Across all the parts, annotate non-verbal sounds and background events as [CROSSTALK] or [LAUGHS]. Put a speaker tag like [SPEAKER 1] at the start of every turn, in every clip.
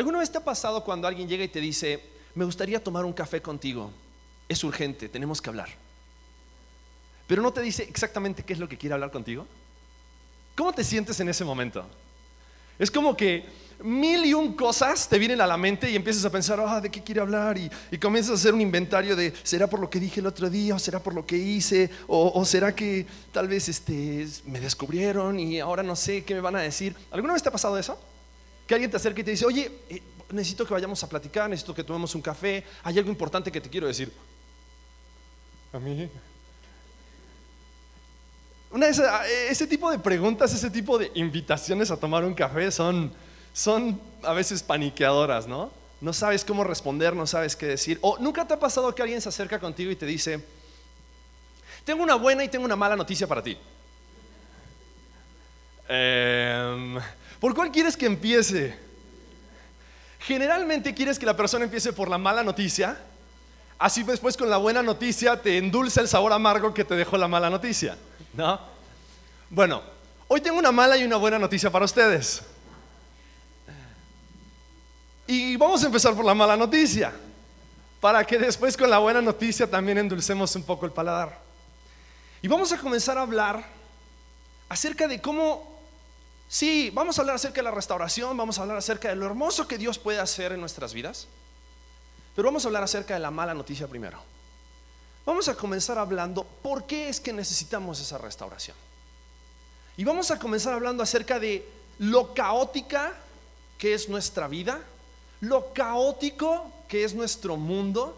[SPEAKER 1] ¿Alguna vez te ha pasado cuando alguien llega y te dice, me gustaría tomar un café contigo? Es urgente, tenemos que hablar. Pero no te dice exactamente qué es lo que quiere hablar contigo. ¿Cómo te sientes en ese momento? Es como que mil y un cosas te vienen a la mente y empiezas a pensar, ah, ¿de qué quiere hablar? Y, comienzas a hacer un inventario de, ¿será por lo que dije el otro día? ¿O será por lo que hice? ¿O, será que tal vez este, me descubrieron y ahora no sé qué me van a decir? ¿Alguna vez te ha pasado eso? Que alguien te acerca y te dice, oye, eh, necesito que vayamos a platicar, necesito que tomemos un café, hay algo importante que te quiero decir. A mí, ese tipo de preguntas, ese tipo de invitaciones a tomar un café son, son a veces paniqueadoras, ¿no? No sabes cómo responder, no sabes qué decir. O nunca te ha pasado que alguien se acerca contigo y te dice, tengo una buena y tengo una mala noticia para ti. Em, ¿Por cuál quieres que empiece? Generalmente quieres que la persona empiece por la mala noticia, así después con la buena noticia te endulza el sabor amargo que te dejó la mala noticia. ¿no? Bueno, hoy tengo una mala y una buena noticia para ustedes. Y vamos a empezar por la mala noticia, para que después con la buena noticia también endulcemos un poco el paladar. Y vamos a comenzar a hablar acerca de cómo, sí, vamos a hablar acerca de la restauración, vamos a hablar acerca de lo hermoso que Dios puede hacer en nuestras vidas, pero vamos a hablar acerca de la mala noticia primero. Vamos a comenzar hablando por qué es que necesitamos esa restauración. Y vamos a comenzar hablando acerca de lo caótica que es nuestra vida, lo caótico que es nuestro mundo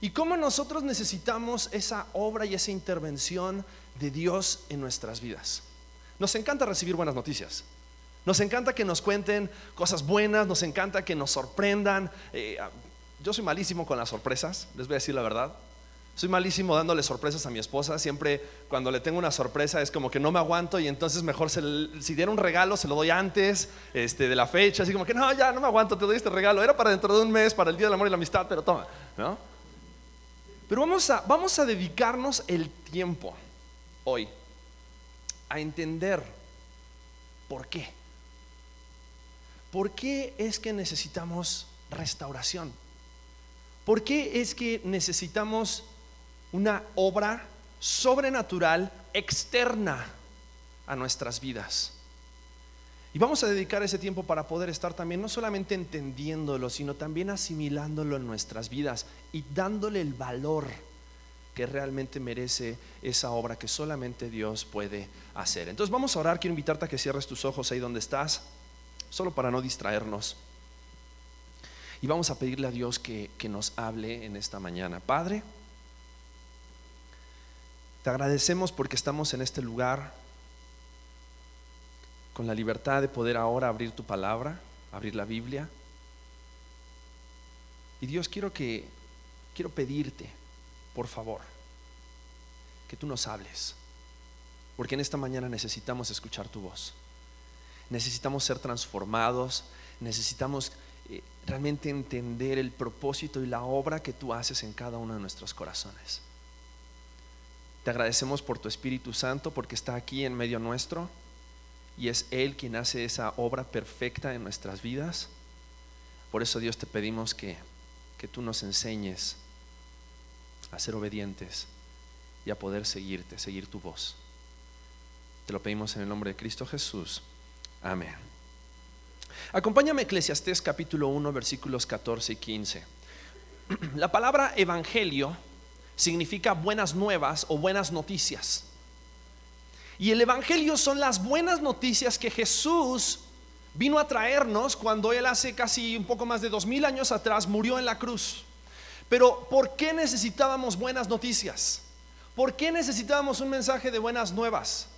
[SPEAKER 1] y cómo nosotros necesitamos esa obra y esa intervención de Dios en nuestras vidas. Nos encanta recibir buenas noticias. Nos encanta que nos cuenten cosas buenas, nos encanta que nos sorprendan. Eh, yo soy malísimo con las sorpresas, les voy a decir la verdad. Soy malísimo dándole sorpresas a mi esposa. Siempre cuando le tengo una sorpresa es como que no me aguanto y entonces mejor si diera un regalo se lo doy antes este, de la fecha. Así como que no, ya no me aguanto, te doy este regalo. Era para dentro de un mes, para el Día del Amor y la Amistad, pero toma. ¿no? Pero vamos a dedicarnos el tiempo hoy a entender por qué. ¿Por qué es que necesitamos restauración? ¿Por qué es que necesitamos una obra sobrenatural externa a nuestras vidas. Y vamos a dedicar ese tiempo para poder estar también no solamente entendiéndolo, sino también asimilándolo en nuestras vidas y dándole el valor que realmente merece esa obra que solamente Dios puede hacer. Entonces vamos a orar, quiero invitarte a que cierres tus ojos ahí donde estás, solo para no distraernos. Y vamos a pedirle a Dios que, que nos hable en esta mañana. Padre, te agradecemos porque estamos en este lugar con la libertad de poder ahora abrir tu palabra, abrir la Biblia. Y Dios, quiero que quiero pedirte, por favor, que tú nos hables. Porque en esta mañana necesitamos escuchar tu voz. Necesitamos ser transformados, necesitamos eh, realmente entender el propósito y la obra que tú haces en cada uno de nuestros corazones. Te agradecemos por tu Espíritu Santo porque está aquí en medio nuestro y es Él quien hace esa obra perfecta en nuestras vidas. Por eso Dios te pedimos que, que tú nos enseñes a ser obedientes y a poder seguirte, seguir tu voz. Te lo pedimos en el nombre de Cristo Jesús. Amén. Acompáñame a Eclesiastés capítulo 1 versículos 14 y 15. [CLEARS THROAT] La palabra evangelio significa buenas nuevas o buenas noticias. Y el Evangelio son las buenas noticias que Jesús vino a traernos cuando Él hace casi un poco más de dos mil años atrás murió en la cruz. Pero ¿por qué necesitábamos buenas noticias? ¿Por qué necesitábamos un mensaje de buenas nuevas?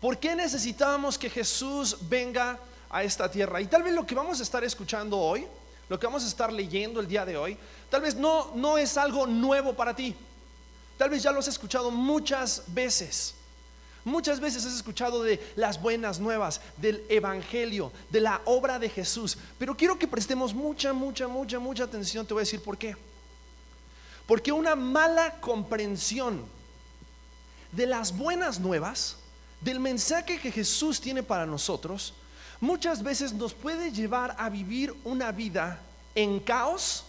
[SPEAKER 1] ¿Por qué necesitábamos que Jesús venga a esta tierra? Y tal vez lo que vamos a estar escuchando hoy, lo que vamos a estar leyendo el día de hoy, tal vez no, no es algo nuevo para ti. Tal vez ya lo has escuchado muchas veces. Muchas veces has escuchado de las buenas nuevas, del Evangelio, de la obra de Jesús. Pero quiero que prestemos mucha, mucha, mucha, mucha atención. Te voy a decir por qué. Porque una mala comprensión de las buenas nuevas, del mensaje que Jesús tiene para nosotros, muchas veces nos puede llevar a vivir una vida en caos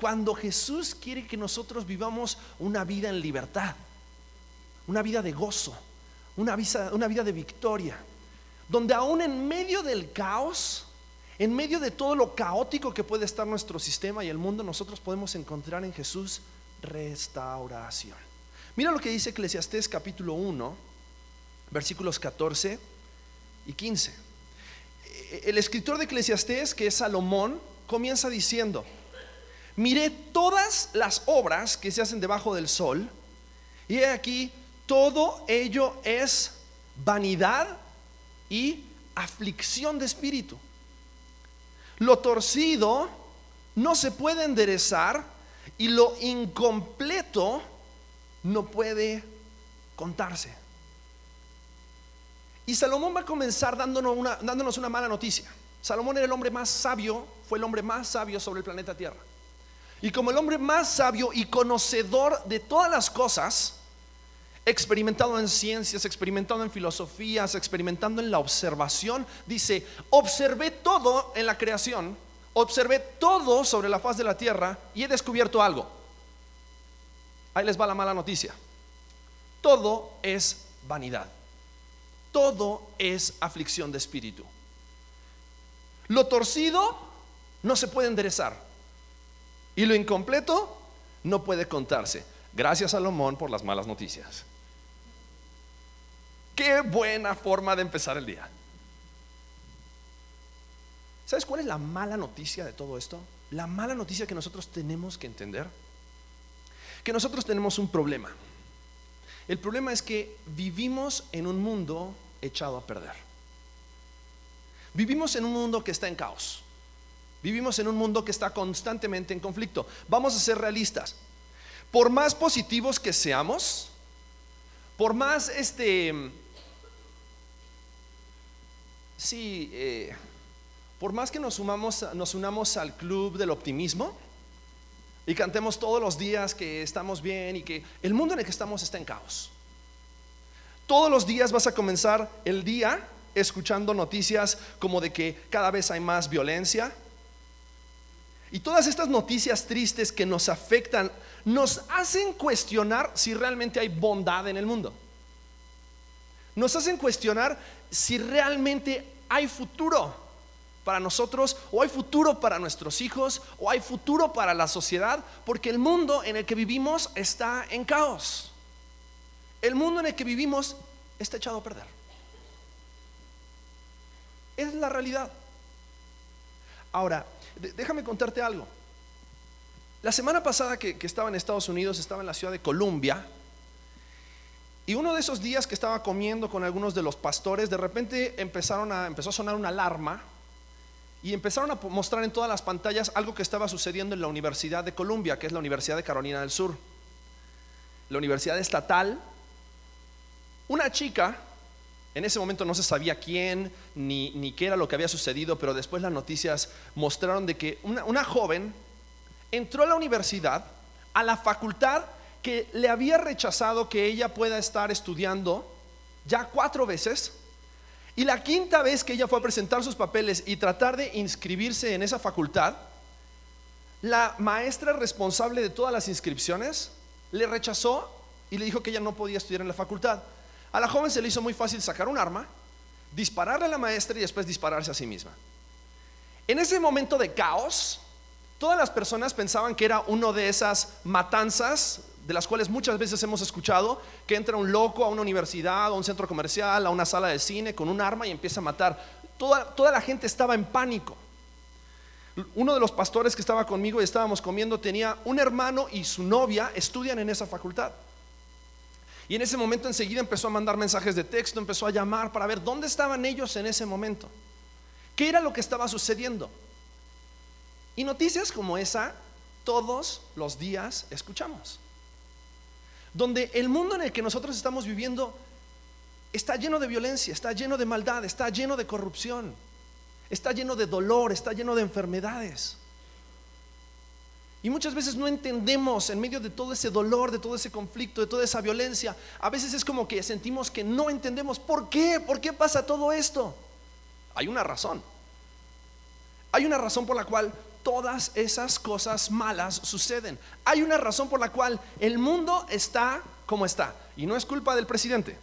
[SPEAKER 1] cuando Jesús quiere que nosotros vivamos una vida en libertad, una vida de gozo, una vida, de victoria, donde aún en medio del caos, en medio de todo lo caótico que puede estar nuestro sistema y el mundo, nosotros podemos encontrar en Jesús restauración. Mira lo que dice Eclesiastés capítulo 1, versículos 14 y 15. El escritor de Eclesiastés, que es Salomón, comienza diciendo, miré todas las obras que se hacen debajo del sol, y he aquí, todo ello es vanidad y aflicción de espíritu. Lo torcido no se puede enderezar y lo incompleto no puede contarse. Y Salomón va a comenzar dándonos una, dándonos una mala noticia. Salomón era el hombre más sabio, fue el hombre más sabio sobre el planeta Tierra. Y como el hombre más sabio y conocedor de todas las cosas, experimentado en ciencias, experimentado en filosofías, experimentando en la observación, dice, observé todo en la creación, observé todo sobre la faz de la tierra y he descubierto algo. Ahí les va la mala noticia. Todo es vanidad. Todo es aflicción de espíritu. Lo torcido no se puede enderezar. Y lo incompleto no puede contarse. Gracias Salomón por las malas noticias. Qué buena forma de empezar el día. ¿Sabes cuál es la mala noticia de todo esto? La mala noticia que nosotros tenemos que entender. Que nosotros tenemos un problema. El problema es que vivimos en un mundo echado a perder. Vivimos en un mundo que está en caos. Vivimos en un mundo que está constantemente en conflicto. Vamos a ser realistas. Por más positivos que seamos, por más este Sí, eh, por más que nos, sumamos, nos unamos al club del optimismo y cantemos todos los días que estamos bien y que el mundo en el que estamos está en caos. Todos los días vas a comenzar el día escuchando noticias como de que cada vez hay más violencia. Y todas estas noticias tristes que nos afectan nos hacen cuestionar si realmente hay bondad en el mundo. Nos hacen cuestionar si realmente hay futuro para nosotros, o hay futuro para nuestros hijos, o hay futuro para la sociedad, porque el mundo en el que vivimos está en caos. El mundo en el que vivimos está echado a perder. Es la realidad. Ahora, déjame contarte algo. La semana pasada que, que estaba en Estados Unidos, estaba en la ciudad de Columbia, y uno de esos días que estaba comiendo con algunos de los pastores, de repente empezaron a, empezó a sonar una alarma y empezaron a mostrar en todas las pantallas algo que estaba sucediendo en la Universidad de Columbia, que es la Universidad de Carolina del Sur. La Universidad Estatal. Una chica, en ese momento no se sabía quién ni, ni qué era lo que había sucedido, pero después las noticias mostraron de que una, una joven entró a la universidad, a la facultad que le había rechazado que ella pueda estar estudiando ya cuatro veces. Y la quinta vez que ella fue a presentar sus papeles y tratar de inscribirse en esa facultad, la maestra responsable de todas las inscripciones le rechazó y le dijo que ella no podía estudiar en la facultad. A la joven se le hizo muy fácil sacar un arma, dispararle a la maestra y después dispararse a sí misma. En ese momento de caos, todas las personas pensaban que era uno de esas matanzas de las cuales muchas veces hemos escuchado, que entra un loco a una universidad, a un centro comercial, a una sala de cine con un arma y empieza a matar. Toda, toda la gente estaba en pánico. Uno de los pastores que estaba conmigo y estábamos comiendo tenía un hermano y su novia estudian en esa facultad. Y en ese momento enseguida empezó a mandar mensajes de texto, empezó a llamar para ver dónde estaban ellos en ese momento. ¿Qué era lo que estaba sucediendo? Y noticias como esa todos los días escuchamos donde el mundo en el que nosotros estamos viviendo está lleno de violencia, está lleno de maldad, está lleno de corrupción, está lleno de dolor, está lleno de enfermedades. Y muchas veces no entendemos en medio de todo ese dolor, de todo ese conflicto, de toda esa violencia. A veces es como que sentimos que no entendemos por qué, por qué pasa todo esto. Hay una razón. Hay una razón por la cual todas esas cosas malas suceden. Hay una razón por la cual el mundo está como está. Y no es culpa del presidente.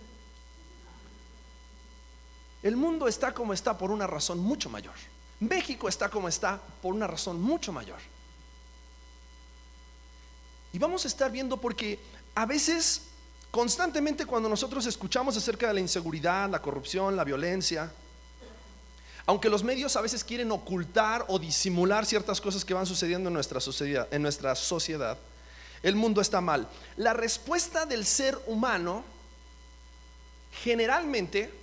[SPEAKER 1] El mundo está como está por una razón mucho mayor. México está como está por una razón mucho mayor. Y vamos a estar viendo porque a veces, constantemente cuando nosotros escuchamos acerca de la inseguridad, la corrupción, la violencia, aunque los medios a veces quieren ocultar o disimular ciertas cosas que van sucediendo en nuestra sociedad, el mundo está mal. La respuesta del ser humano generalmente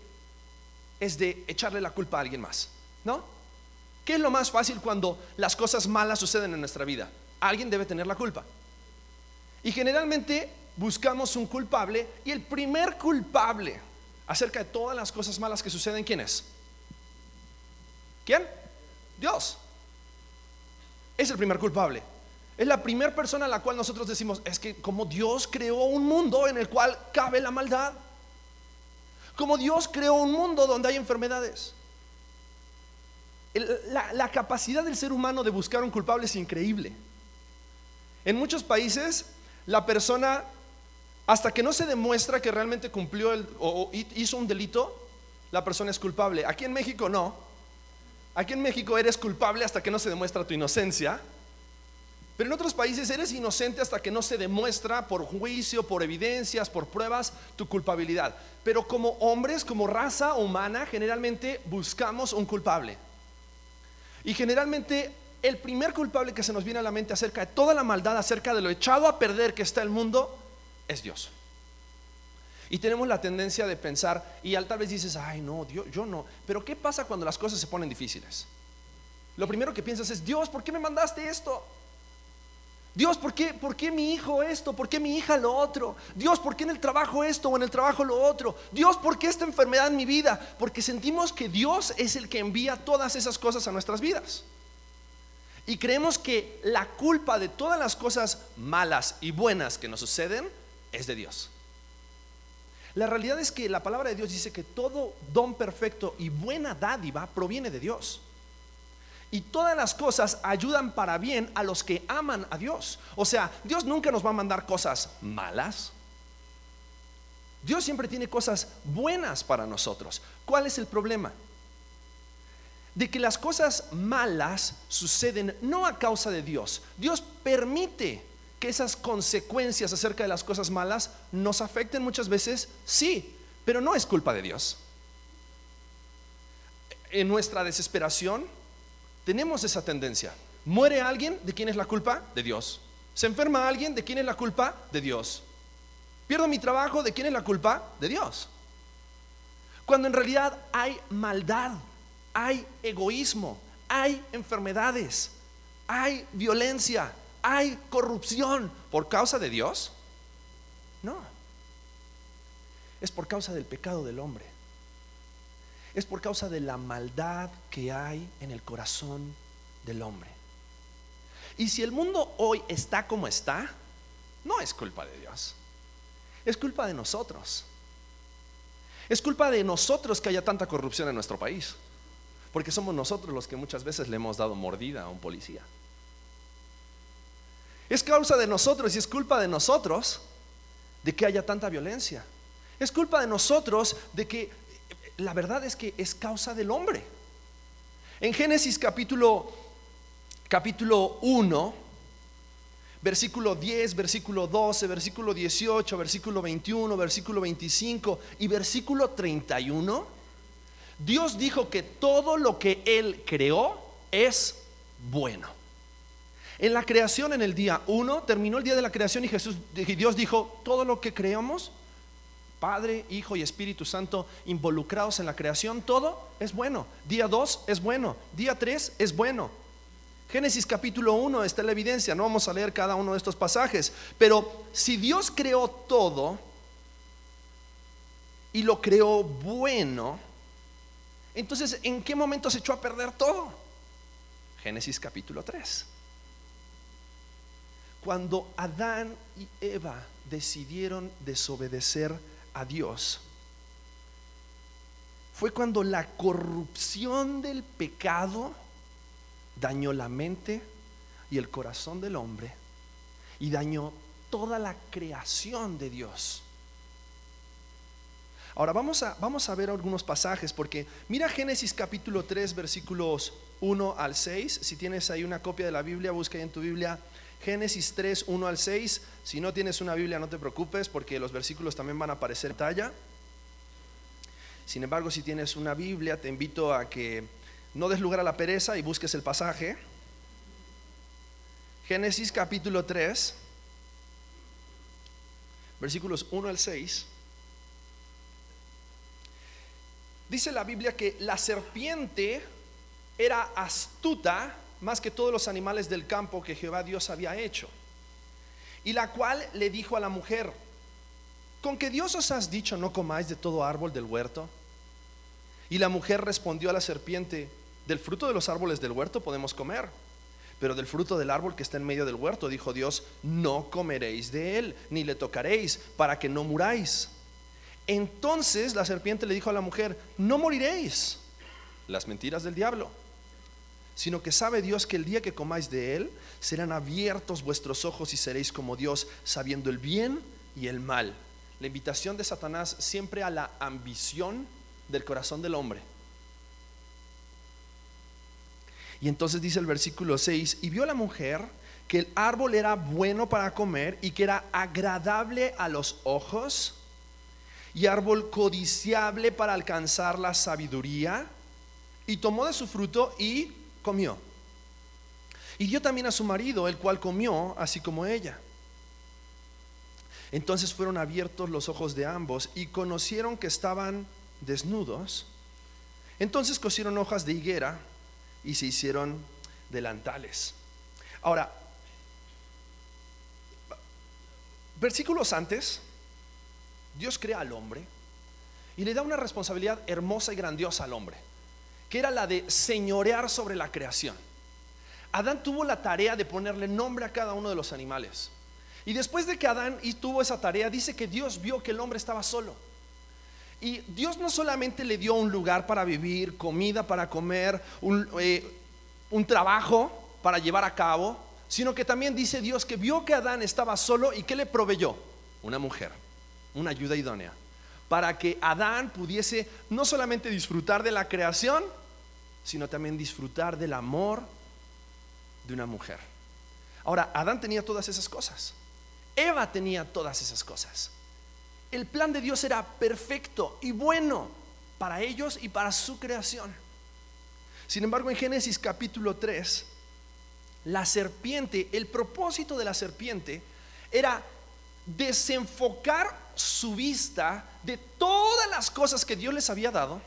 [SPEAKER 1] es de echarle la culpa a alguien más, ¿no? ¿Qué es lo más fácil cuando las cosas malas suceden en nuestra vida? Alguien debe tener la culpa. Y generalmente buscamos un culpable y el primer culpable acerca de todas las cosas malas que suceden, ¿quién es? ¿Quién? Dios. Es el primer culpable. Es la primera persona a la cual nosotros decimos, es que como Dios creó un mundo en el cual cabe la maldad. Como Dios creó un mundo donde hay enfermedades. La, capacidad del ser humano de buscar un culpable es increíble. En muchos países, la persona, hasta que no se demuestra que realmente cumplió o hizo un delito, la persona es culpable. Aquí en México no. Aquí en México eres culpable hasta que no se demuestra tu inocencia. Pero en otros países eres inocente hasta que no se demuestra por juicio, por evidencias, por pruebas tu culpabilidad. Pero como hombres, como raza humana, generalmente buscamos un culpable. Y generalmente el primer culpable que se nos viene a la mente acerca de toda la maldad, acerca de lo echado a perder que está el mundo, es Dios. Y tenemos la tendencia de pensar, y tal vez dices, ay no, Dios, yo no. Pero ¿qué pasa cuando las cosas se ponen difíciles? Lo primero que piensas es, Dios, ¿por qué me mandaste esto? Dios, ¿por qué, ¿por qué mi hijo esto? ¿Por qué mi hija lo otro? Dios, ¿por qué en el trabajo esto o en el trabajo lo otro? Dios, ¿por qué esta enfermedad en mi vida? Porque sentimos que Dios es el que envía todas esas cosas a nuestras vidas. Y creemos que la culpa de todas las cosas malas y buenas que nos suceden es de Dios. La realidad es que la palabra de Dios dice que todo don perfecto y buena dádiva proviene de Dios. Y todas las cosas ayudan para bien a los que aman a Dios. O sea, Dios nunca nos va a mandar cosas malas. Dios siempre tiene cosas buenas para nosotros. ¿Cuál es el problema? De que las cosas malas suceden no a causa de Dios. Dios permite que esas consecuencias acerca de las cosas malas nos afecten muchas veces, sí, pero no es culpa de Dios. En nuestra desesperación, tenemos esa tendencia. Muere alguien, ¿de quién es la culpa? De Dios. Se enferma alguien, ¿de quién es la culpa? De Dios. Pierdo mi trabajo, ¿de quién es la culpa? De Dios. Cuando en realidad hay maldad, hay egoísmo, hay enfermedades, hay violencia, hay corrupción por causa de Dios. No. Es por causa del pecado del hombre es por causa de la maldad que hay en el corazón del hombre. Y si el mundo hoy está como está, no es culpa de Dios, es culpa de nosotros. Es culpa de nosotros que haya tanta corrupción en nuestro país, porque somos nosotros los que muchas veces le hemos dado mordida a un policía. Es causa de nosotros y es culpa de nosotros de que haya tanta violencia. Es culpa de nosotros de que la verdad es que es causa del hombre. En Génesis capítulo capítulo 1, versículo 10, versículo 12, versículo 18, versículo 21, versículo 25 y versículo 31, Dios dijo que todo lo que Él creó es bueno. En la creación, en el día 1, terminó el día de la creación y Jesús, y Dios dijo, todo lo que creamos Padre, Hijo y Espíritu Santo involucrados en la creación, todo es bueno. Día 2 es bueno, día 3 es bueno. Génesis capítulo 1 está la evidencia, no vamos a leer cada uno de estos pasajes, pero si Dios creó todo y lo creó bueno, entonces ¿en qué momento se echó a perder todo? Génesis capítulo 3. Cuando Adán y Eva decidieron desobedecer a Dios fue cuando la corrupción del pecado dañó la mente y el corazón del hombre y dañó toda la creación de Dios. Ahora vamos a, vamos a ver algunos pasajes porque mira Génesis capítulo 3 versículos 1 al 6. Si tienes ahí una copia de la Biblia, busca ahí en tu Biblia Génesis 3, 1 al 6. Si no tienes una Biblia, no te preocupes porque los versículos también van a aparecer en talla. Sin embargo, si tienes una Biblia, te invito a que no des lugar a la pereza y busques el pasaje. Génesis capítulo 3, versículos 1 al 6. Dice la Biblia que la serpiente era astuta más que todos los animales del campo que Jehová Dios había hecho. Y la cual le dijo a la mujer, ¿con que Dios os has dicho no comáis de todo árbol del huerto? Y la mujer respondió a la serpiente, del fruto de los árboles del huerto podemos comer, pero del fruto del árbol que está en medio del huerto, dijo Dios, no comeréis de él, ni le tocaréis, para que no muráis. Entonces la serpiente le dijo a la mujer, no moriréis, las mentiras del diablo sino que sabe Dios que el día que comáis de él, serán abiertos vuestros ojos y seréis como Dios, sabiendo el bien y el mal. La invitación de Satanás siempre a la ambición del corazón del hombre. Y entonces dice el versículo 6, y vio la mujer que el árbol era bueno para comer y que era agradable a los ojos y árbol codiciable para alcanzar la sabiduría, y tomó de su fruto y comió. Y dio también a su marido, el cual comió, así como ella. Entonces fueron abiertos los ojos de ambos y conocieron que estaban desnudos. Entonces cosieron hojas de higuera y se hicieron delantales. Ahora, versículos antes, Dios crea al hombre y le da una responsabilidad hermosa y grandiosa al hombre que era la de señorear sobre la creación. Adán tuvo la tarea de ponerle nombre a cada uno de los animales. Y después de que Adán tuvo esa tarea, dice que Dios vio que el hombre estaba solo. Y Dios no solamente le dio un lugar para vivir, comida para comer, un, eh, un trabajo para llevar a cabo, sino que también dice Dios que vio que Adán estaba solo y que le proveyó una mujer, una ayuda idónea, para que Adán pudiese no solamente disfrutar de la creación, sino también disfrutar del amor de una mujer. Ahora, Adán tenía todas esas cosas. Eva tenía todas esas cosas. El plan de Dios era perfecto y bueno para ellos y para su creación. Sin embargo, en Génesis capítulo 3, la serpiente, el propósito de la serpiente era desenfocar su vista de todas las cosas que Dios les había dado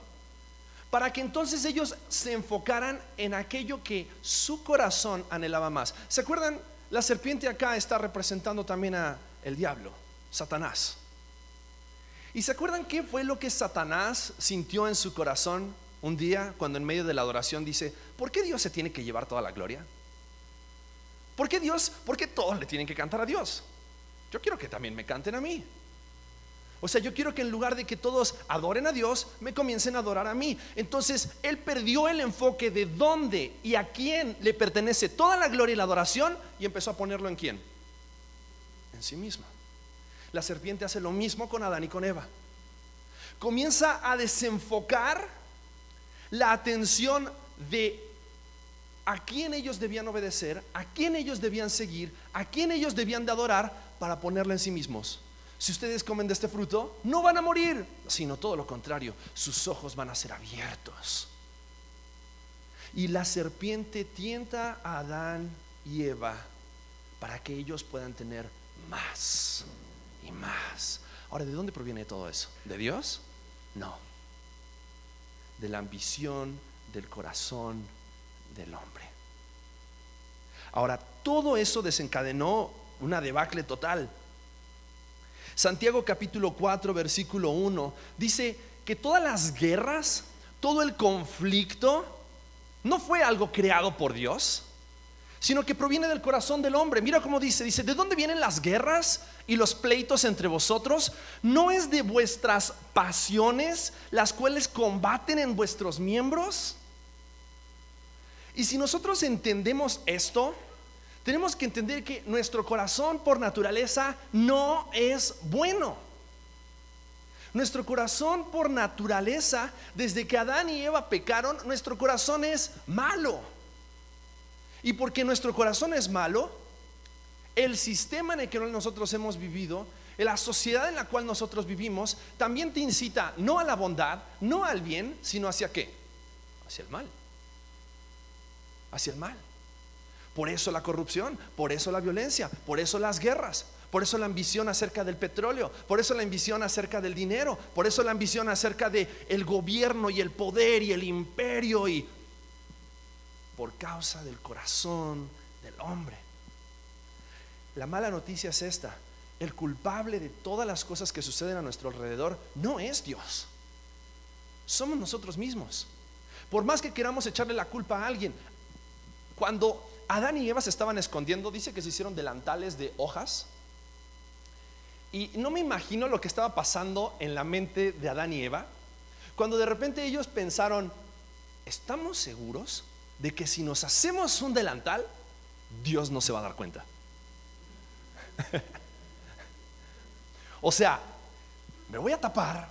[SPEAKER 1] para que entonces ellos se enfocaran en aquello que su corazón anhelaba más. ¿Se acuerdan? La serpiente acá está representando también a el diablo, Satanás. ¿Y se acuerdan qué fue lo que Satanás sintió en su corazón un día cuando en medio de la adoración dice, ¿por qué Dios se tiene que llevar toda la gloria? ¿Por qué Dios, por qué todos le tienen que cantar a Dios? Yo quiero que también me canten a mí. O sea, yo quiero que en lugar de que todos adoren a Dios, me comiencen a adorar a mí. Entonces, él perdió el enfoque de dónde y a quién le pertenece toda la gloria y la adoración y empezó a ponerlo en quién? En sí misma. La serpiente hace lo mismo con Adán y con Eva. Comienza a desenfocar la atención de a quién ellos debían obedecer, a quién ellos debían seguir, a quién ellos debían de adorar para ponerla en sí mismos si ustedes comen de este fruto, no van a morir, sino todo lo contrario, sus ojos van a ser abiertos. Y la serpiente tienta a Adán y Eva para que ellos puedan tener más y más. Ahora, ¿de dónde proviene todo eso? ¿De Dios? No. De la ambición del corazón del hombre. Ahora, todo eso desencadenó una debacle total. Santiago capítulo 4, versículo 1, dice que todas las guerras, todo el conflicto, no fue algo creado por Dios, sino que proviene del corazón del hombre. Mira cómo dice, dice, ¿de dónde vienen las guerras y los pleitos entre vosotros? ¿No es de vuestras pasiones las cuales combaten en vuestros miembros? Y si nosotros entendemos esto, tenemos que entender que nuestro corazón por naturaleza no es bueno. Nuestro corazón por naturaleza, desde que Adán y Eva pecaron, nuestro corazón es malo. Y porque nuestro corazón es malo, el sistema en el que nosotros hemos vivido, la sociedad en la cual nosotros vivimos, también te incita no a la bondad, no al bien, sino hacia qué? Hacia el mal. Hacia el mal. Por eso la corrupción, por eso la violencia, por eso las guerras, por eso la ambición acerca del petróleo, por eso la ambición acerca del dinero, por eso la ambición acerca de el gobierno y el poder y el imperio y por causa del corazón del hombre. La mala noticia es esta, el culpable de todas las cosas que suceden a nuestro alrededor no es Dios. Somos nosotros mismos. Por más que queramos echarle la culpa a alguien, cuando Adán y Eva se estaban escondiendo, dice que se hicieron delantales de hojas. Y no me imagino lo que estaba pasando en la mente de Adán y Eva, cuando de repente ellos pensaron, ¿estamos seguros de que si nos hacemos un delantal, Dios no se va a dar cuenta? [LAUGHS] o sea, me voy a tapar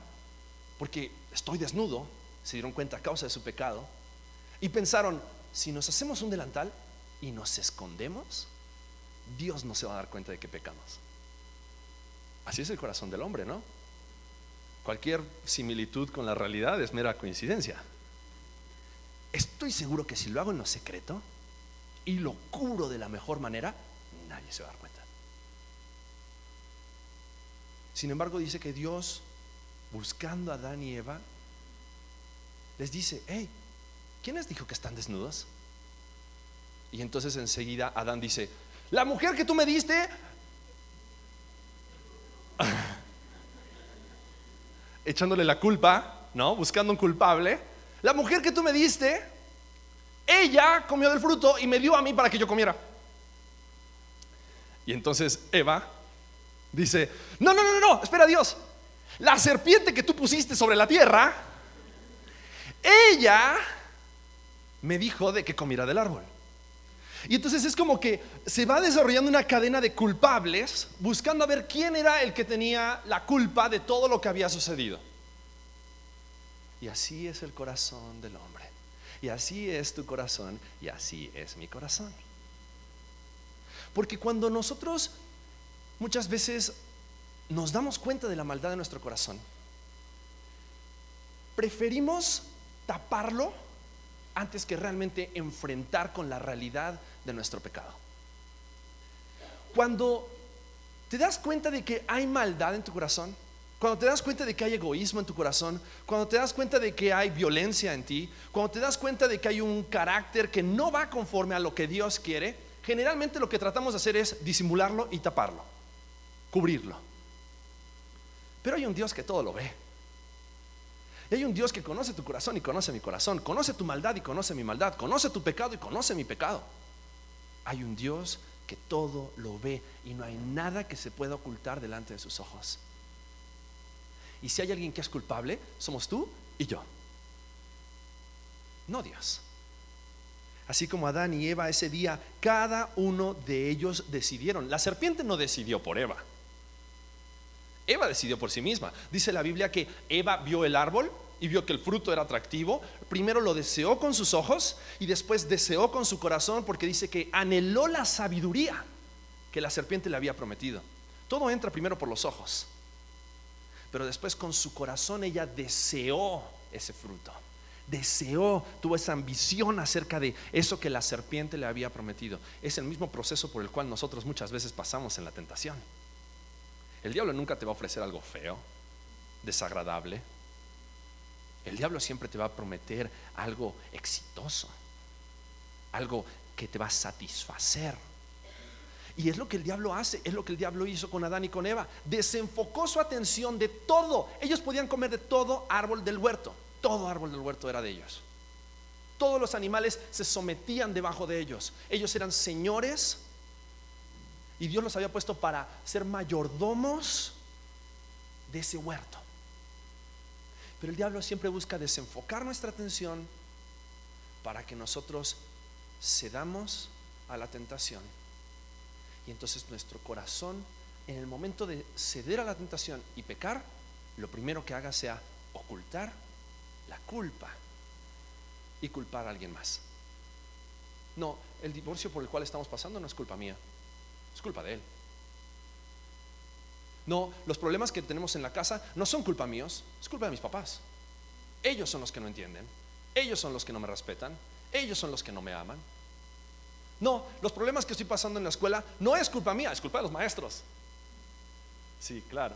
[SPEAKER 1] porque estoy desnudo, se dieron cuenta a causa de su pecado, y pensaron, si nos hacemos un delantal, y nos escondemos, Dios no se va a dar cuenta de que pecamos. Así es el corazón del hombre, ¿no? Cualquier similitud con la realidad es mera coincidencia. Estoy seguro que si lo hago en lo secreto y lo cubro de la mejor manera, nadie se va a dar cuenta. Sin embargo, dice que Dios, buscando a Adán y Eva, les dice, hey, ¿quién les dijo que están desnudos? Y entonces enseguida Adán dice, la mujer que tú me diste, [LAUGHS] echándole la culpa, ¿no? Buscando un culpable, la mujer que tú me diste, ella comió del fruto y me dio a mí para que yo comiera. Y entonces Eva dice, no, no, no, no, espera Dios, la serpiente que tú pusiste sobre la tierra, ella me dijo de que comiera del árbol. Y entonces es como que se va desarrollando una cadena de culpables buscando a ver quién era el que tenía la culpa de todo lo que había sucedido. Y así es el corazón del hombre. Y así es tu corazón y así es mi corazón. Porque cuando nosotros muchas veces nos damos cuenta de la maldad de nuestro corazón, preferimos taparlo antes que realmente enfrentar con la realidad de nuestro pecado. Cuando te das cuenta de que hay maldad en tu corazón, cuando te das cuenta de que hay egoísmo en tu corazón, cuando te das cuenta de que hay violencia en ti, cuando te das cuenta de que hay un carácter que no va conforme a lo que Dios quiere, generalmente lo que tratamos de hacer es disimularlo y taparlo, cubrirlo. Pero hay un Dios que todo lo ve. Y hay un Dios que conoce tu corazón y conoce mi corazón, conoce tu maldad y conoce mi maldad, conoce tu pecado y conoce mi pecado. Hay un Dios que todo lo ve y no hay nada que se pueda ocultar delante de sus ojos. Y si hay alguien que es culpable, somos tú y yo. No Dios. Así como Adán y Eva ese día, cada uno de ellos decidieron. La serpiente no decidió por Eva. Eva decidió por sí misma. Dice la Biblia que Eva vio el árbol y vio que el fruto era atractivo. Primero lo deseó con sus ojos y después deseó con su corazón porque dice que anheló la sabiduría que la serpiente le había prometido. Todo entra primero por los ojos, pero después con su corazón ella deseó ese fruto. Deseó, tuvo esa ambición acerca de eso que la serpiente le había prometido. Es el mismo proceso por el cual nosotros muchas veces pasamos en la tentación. El diablo nunca te va a ofrecer algo feo, desagradable. El diablo siempre te va a prometer algo exitoso, algo que te va a satisfacer. Y es lo que el diablo hace, es lo que el diablo hizo con Adán y con Eva. Desenfocó su atención de todo. Ellos podían comer de todo árbol del huerto. Todo árbol del huerto era de ellos. Todos los animales se sometían debajo de ellos. Ellos eran señores y Dios los había puesto para ser mayordomos de ese huerto. Pero el diablo siempre busca desenfocar nuestra atención para que nosotros cedamos a la tentación. Y entonces nuestro corazón, en el momento de ceder a la tentación y pecar, lo primero que haga sea ocultar la culpa y culpar a alguien más. No, el divorcio por el cual estamos pasando no es culpa mía, es culpa de él. No, los problemas que tenemos en la casa no son culpa míos, es culpa de mis papás. Ellos son los que no entienden, ellos son los que no me respetan, ellos son los que no me aman. No, los problemas que estoy pasando en la escuela no es culpa mía, es culpa de los maestros. Sí, claro.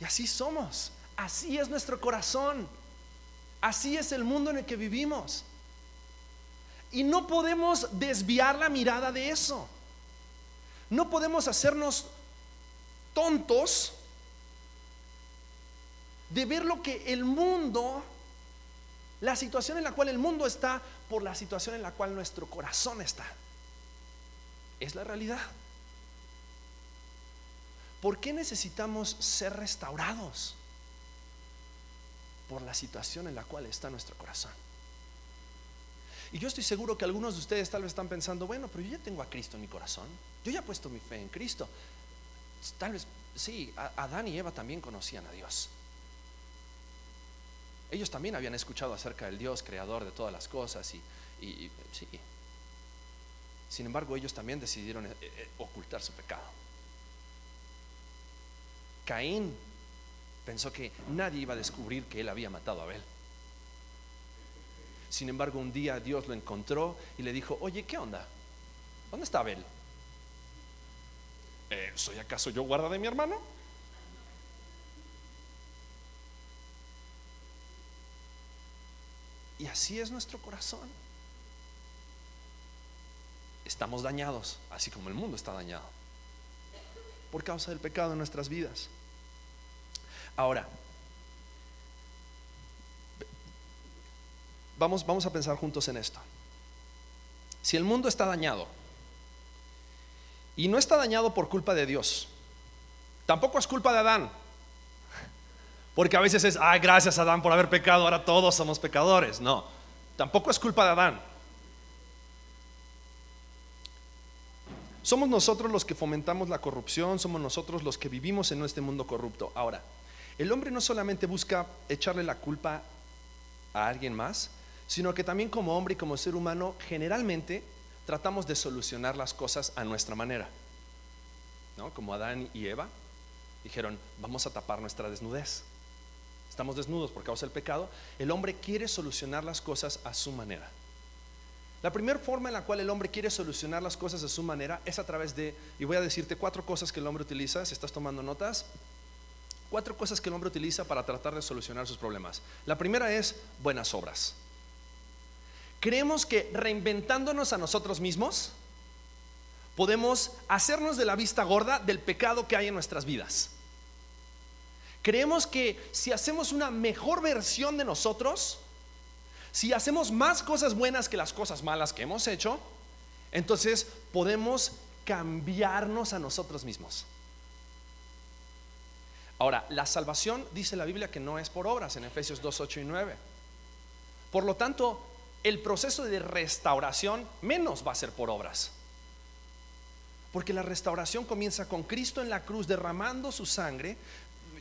[SPEAKER 1] Y así somos, así es nuestro corazón, así es el mundo en el que vivimos. Y no podemos desviar la mirada de eso. No podemos hacernos tontos de ver lo que el mundo, la situación en la cual el mundo está, por la situación en la cual nuestro corazón está. Es la realidad. ¿Por qué necesitamos ser restaurados? Por la situación en la cual está nuestro corazón. Y yo estoy seguro que algunos de ustedes tal vez están pensando, bueno, pero yo ya tengo a Cristo en mi corazón. Yo ya he puesto mi fe en Cristo. Tal vez, sí, Adán y Eva también conocían a Dios. Ellos también habían escuchado acerca del Dios creador de todas las cosas y, sí. Sin embargo, ellos también decidieron eh, eh, ocultar su pecado. Caín pensó que nadie iba a descubrir que él había matado a Abel. Sin embargo, un día Dios lo encontró y le dijo, oye, ¿qué onda? ¿Dónde está Abel? Eh, ¿Soy acaso yo guarda de mi hermano? Y así es nuestro corazón. Estamos dañados, así como el mundo está dañado, por causa del pecado en nuestras vidas. Ahora, vamos, vamos a pensar juntos en esto. Si el mundo está dañado, y no está dañado por culpa de Dios. Tampoco es culpa de Adán. Porque a veces es, ay, gracias Adán por haber pecado, ahora todos somos pecadores. No, tampoco es culpa de Adán. Somos nosotros los que fomentamos la corrupción, somos nosotros los que vivimos en este mundo corrupto. Ahora, el hombre no solamente busca echarle la culpa a alguien más, sino que también como hombre y como ser humano generalmente tratamos de solucionar las cosas a nuestra manera. ¿No? Como Adán y Eva dijeron, vamos a tapar nuestra desnudez. Estamos desnudos por causa del pecado. El hombre quiere solucionar las cosas a su manera. La primera forma en la cual el hombre quiere solucionar las cosas a su manera es a través de, y voy a decirte cuatro cosas que el hombre utiliza, si estás tomando notas, cuatro cosas que el hombre utiliza para tratar de solucionar sus problemas. La primera es buenas obras. Creemos que reinventándonos a nosotros mismos, podemos hacernos de la vista gorda del pecado que hay en nuestras vidas. Creemos que si hacemos una mejor versión de nosotros, si hacemos más cosas buenas que las cosas malas que hemos hecho, entonces podemos cambiarnos a nosotros mismos. Ahora, la salvación dice la Biblia que no es por obras en Efesios 2, 8 y 9. Por lo tanto, el proceso de restauración menos va a ser por obras. Porque la restauración comienza con Cristo en la cruz derramando su sangre,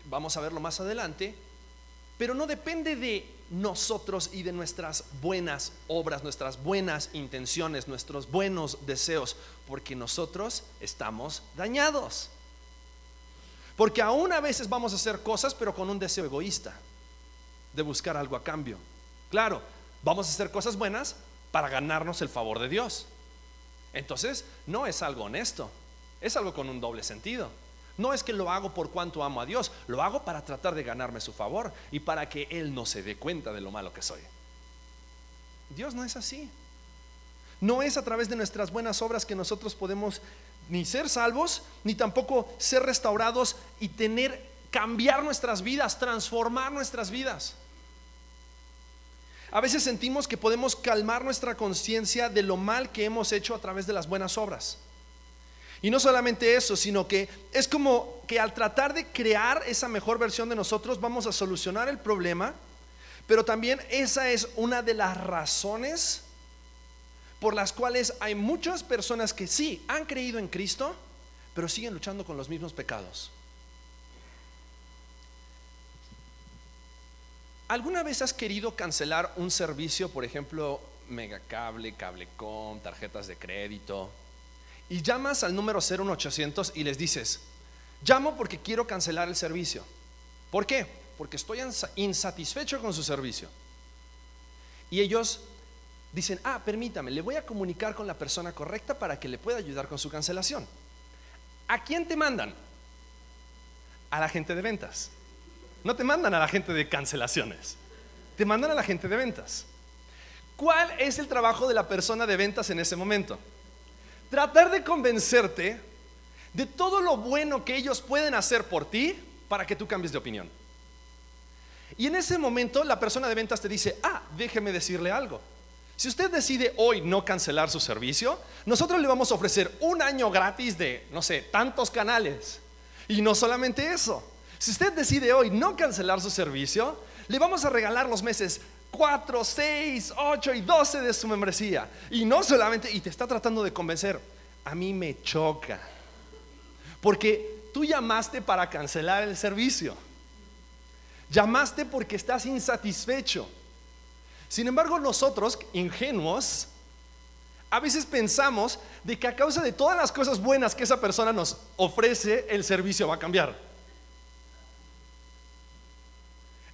[SPEAKER 1] vamos a verlo más adelante, pero no depende de nosotros y de nuestras buenas obras, nuestras buenas intenciones, nuestros buenos deseos, porque nosotros estamos dañados. Porque aún a veces vamos a hacer cosas, pero con un deseo egoísta, de buscar algo a cambio. Claro, vamos a hacer cosas buenas para ganarnos el favor de Dios. Entonces, no es algo honesto, es algo con un doble sentido. No es que lo hago por cuanto amo a Dios, lo hago para tratar de ganarme su favor y para que Él no se dé cuenta de lo malo que soy. Dios no es así. No es a través de nuestras buenas obras que nosotros podemos ni ser salvos, ni tampoco ser restaurados y tener, cambiar nuestras vidas, transformar nuestras vidas. A veces sentimos que podemos calmar nuestra conciencia de lo mal que hemos hecho a través de las buenas obras. Y no solamente eso, sino que es como que al tratar de crear esa mejor versión de nosotros vamos a solucionar el problema, pero también esa es una de las razones por las cuales hay muchas personas que sí han creído en Cristo, pero siguen luchando con los mismos pecados. ¿Alguna vez has querido cancelar un servicio, por ejemplo, Megacable, Cablecom, tarjetas de crédito? Y llamas al número 01800 y les dices, llamo porque quiero cancelar el servicio. ¿Por qué? Porque estoy insatisfecho con su servicio. Y ellos dicen, ah, permítame, le voy a comunicar con la persona correcta para que le pueda ayudar con su cancelación. ¿A quién te mandan? A la gente de ventas. No te mandan a la gente de cancelaciones, te mandan a la gente de ventas. ¿Cuál es el trabajo de la persona de ventas en ese momento? Tratar de convencerte de todo lo bueno que ellos pueden hacer por ti para que tú cambies de opinión. Y en ese momento la persona de ventas te dice, ah, déjeme decirle algo. Si usted decide hoy no cancelar su servicio, nosotros le vamos a ofrecer un año gratis de, no sé, tantos canales. Y no solamente eso. Si usted decide hoy no cancelar su servicio, le vamos a regalar los meses 4, 6, 8 y 12 de su membresía. Y no solamente, y te está tratando de convencer, a mí me choca. Porque tú llamaste para cancelar el servicio. Llamaste porque estás insatisfecho. Sin embargo, nosotros, ingenuos, a veces pensamos de que a causa de todas las cosas buenas que esa persona nos ofrece, el servicio va a cambiar.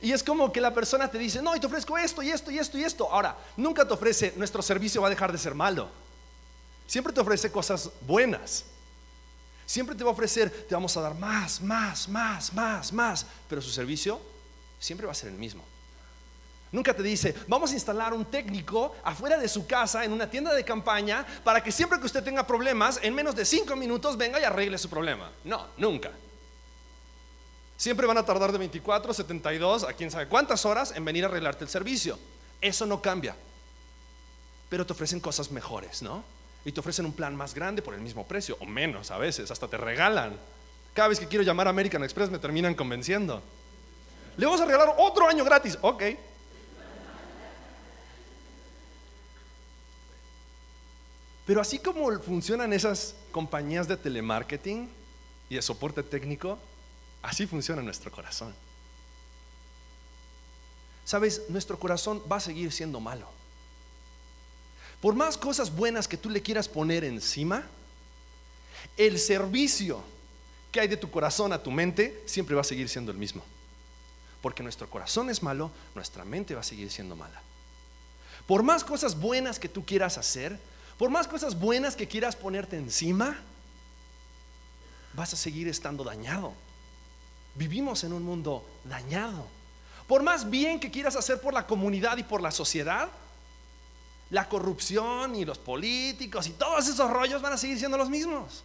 [SPEAKER 1] Y es como que la persona te dice, no, y te ofrezco esto y esto y esto y esto. Ahora, nunca te ofrece, nuestro servicio va a dejar de ser malo. Siempre te ofrece cosas buenas. Siempre te va a ofrecer, te vamos a dar más, más, más, más, más. Pero su servicio siempre va a ser el mismo. Nunca te dice, vamos a instalar un técnico afuera de su casa en una tienda de campaña para que siempre que usted tenga problemas, en menos de cinco minutos venga y arregle su problema. No, nunca. Siempre van a tardar de 24, 72 a quién sabe cuántas horas en venir a arreglarte el servicio. Eso no cambia. Pero te ofrecen cosas mejores, ¿no? Y te ofrecen un plan más grande por el mismo precio, o menos a veces, hasta te regalan. Cada vez que quiero llamar a American Express me terminan convenciendo. Le vamos a regalar otro año gratis. Ok. Pero así como funcionan esas compañías de telemarketing y de soporte técnico, Así funciona nuestro corazón. Sabes, nuestro corazón va a seguir siendo malo. Por más cosas buenas que tú le quieras poner encima, el servicio que hay de tu corazón a tu mente siempre va a seguir siendo el mismo. Porque nuestro corazón es malo, nuestra mente va a seguir siendo mala. Por más cosas buenas que tú quieras hacer, por más cosas buenas que quieras ponerte encima, vas a seguir estando dañado. Vivimos en un mundo dañado. Por más bien que quieras hacer por la comunidad y por la sociedad, la corrupción y los políticos y todos esos rollos van a seguir siendo los mismos.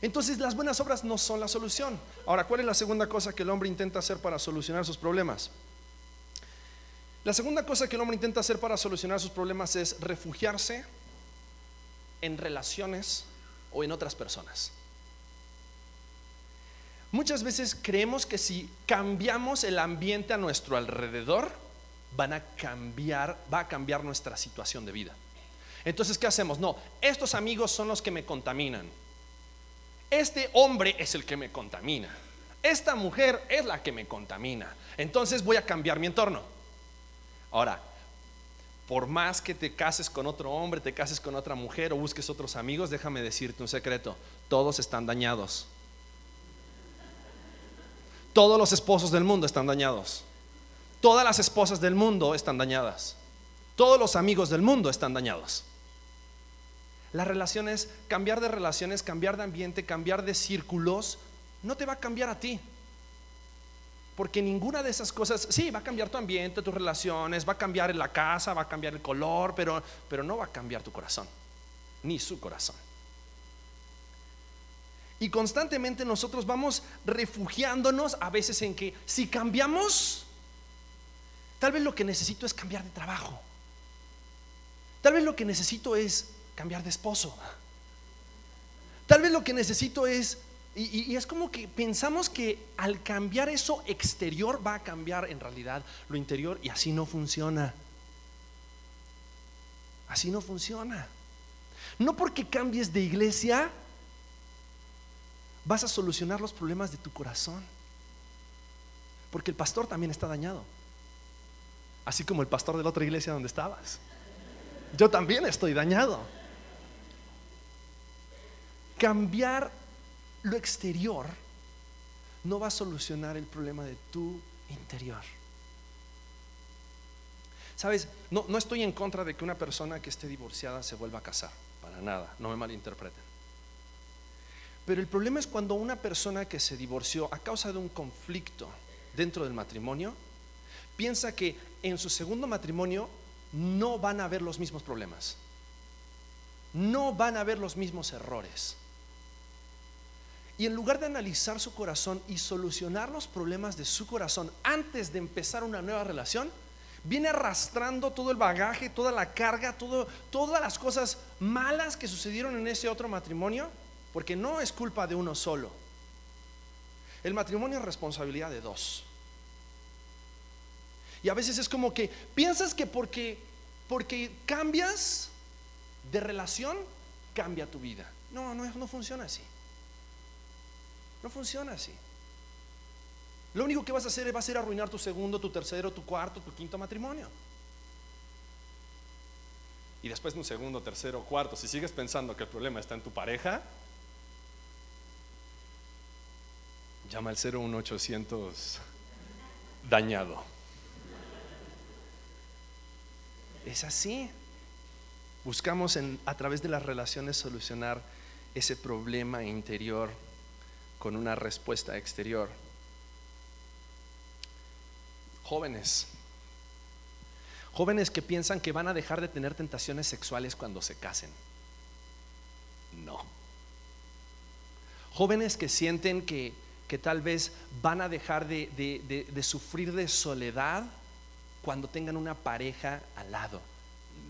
[SPEAKER 1] Entonces las buenas obras no son la solución. Ahora, ¿cuál es la segunda cosa que el hombre intenta hacer para solucionar sus problemas? La segunda cosa que el hombre intenta hacer para solucionar sus problemas es refugiarse en relaciones o en otras personas. Muchas veces creemos que si cambiamos el ambiente a nuestro alrededor, van a cambiar, va a cambiar nuestra situación de vida. Entonces, ¿qué hacemos? No, estos amigos son los que me contaminan. Este hombre es el que me contamina. Esta mujer es la que me contamina. Entonces voy a cambiar mi entorno. Ahora, por más que te cases con otro hombre, te cases con otra mujer o busques otros amigos, déjame decirte un secreto, todos están dañados. Todos los esposos del mundo están dañados. Todas las esposas del mundo están dañadas. Todos los amigos del mundo están dañados. Las relaciones, cambiar de relaciones, cambiar de ambiente, cambiar de círculos, no te va a cambiar a ti. Porque ninguna de esas cosas, sí, va a cambiar tu ambiente, tus relaciones, va a cambiar la casa, va a cambiar el color, pero, pero no va a cambiar tu corazón, ni su corazón. Y constantemente nosotros vamos refugiándonos a veces en que si cambiamos, Tal vez lo que necesito es cambiar de trabajo. Tal vez lo que necesito es cambiar de esposo. Tal vez lo que necesito es, y, es como que pensamos que al cambiar eso exterior va a cambiar en realidad lo interior y así no funciona. Así no funciona. No porque cambies de iglesia vas a solucionar los problemas de tu corazón. Porque el pastor también está dañado. Así como el pastor de la otra iglesia donde estabas. Yo también estoy dañado. Cambiar lo exterior no va a solucionar el problema de tu interior. Sabes, no, no estoy en contra de que una persona que esté divorciada se vuelva a casar, para nada, no me malinterpreten. Pero el problema es cuando una persona que se divorció a causa de un conflicto dentro del matrimonio, piensa que en su segundo matrimonio no van a haber los mismos problemas, no van a haber los mismos errores. Y en lugar de analizar su corazón y solucionar los problemas de su corazón antes de empezar una nueva relación, viene arrastrando todo el bagaje, toda la carga, todas las cosas malas que sucedieron en ese otro matrimonio, porque no es culpa de uno solo. El matrimonio es responsabilidad de dos. Y a veces es como que piensas que porque, porque cambias de relación, cambia tu vida. No, no, no funciona así. No funciona así. Lo único que vas a hacer va a ser arruinar tu segundo, tu tercero, tu cuarto, tu quinto matrimonio. Y después de un segundo, tercero, cuarto, si sigues pensando que el problema está en tu pareja, llama al 01800 dañado. Es así. Buscamos a través de las relaciones solucionar ese problema interior con una respuesta exterior jóvenes. Jóvenes que piensan que van a dejar de tener tentaciones sexuales cuando se casen. No. Jóvenes que sienten que, tal vez van a dejar de, de sufrir de soledad cuando tengan una pareja al lado.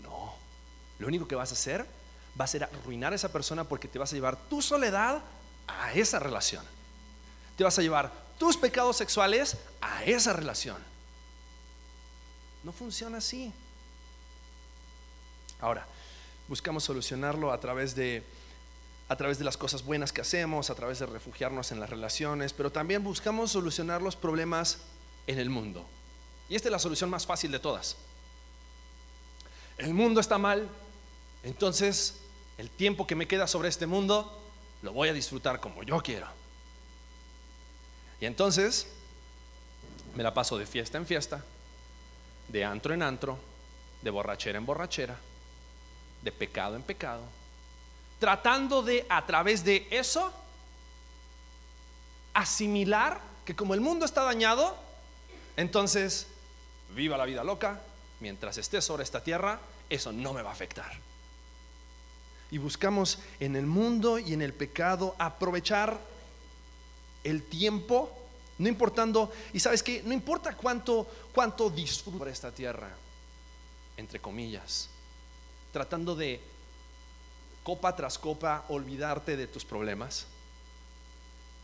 [SPEAKER 1] No. Lo único que vas a hacer va a ser arruinar a esa persona porque te vas a llevar tu soledad a esa relación. Te vas a llevar tus pecados sexuales a esa relación. No funciona así. Ahora, buscamos solucionarlo a través de a través de las cosas buenas que hacemos, a través de refugiarnos en las relaciones, pero también buscamos solucionar los problemas en el mundo. Y esta es la solución más fácil de todas. El mundo está mal, entonces el tiempo que me queda sobre este mundo lo voy a disfrutar como yo quiero. Y entonces me la paso de fiesta en fiesta, de antro en antro, de borrachera en borrachera, de pecado en pecado, tratando de a través de eso asimilar que como el mundo está dañado, entonces viva la vida loca, mientras esté sobre esta tierra, eso no me va a afectar. Y buscamos en el mundo y en el pecado aprovechar el tiempo no importando, y sabes que no importa cuánto, cuánto disfruto por esta tierra, entre comillas, tratando de copa tras copa olvidarte de tus problemas,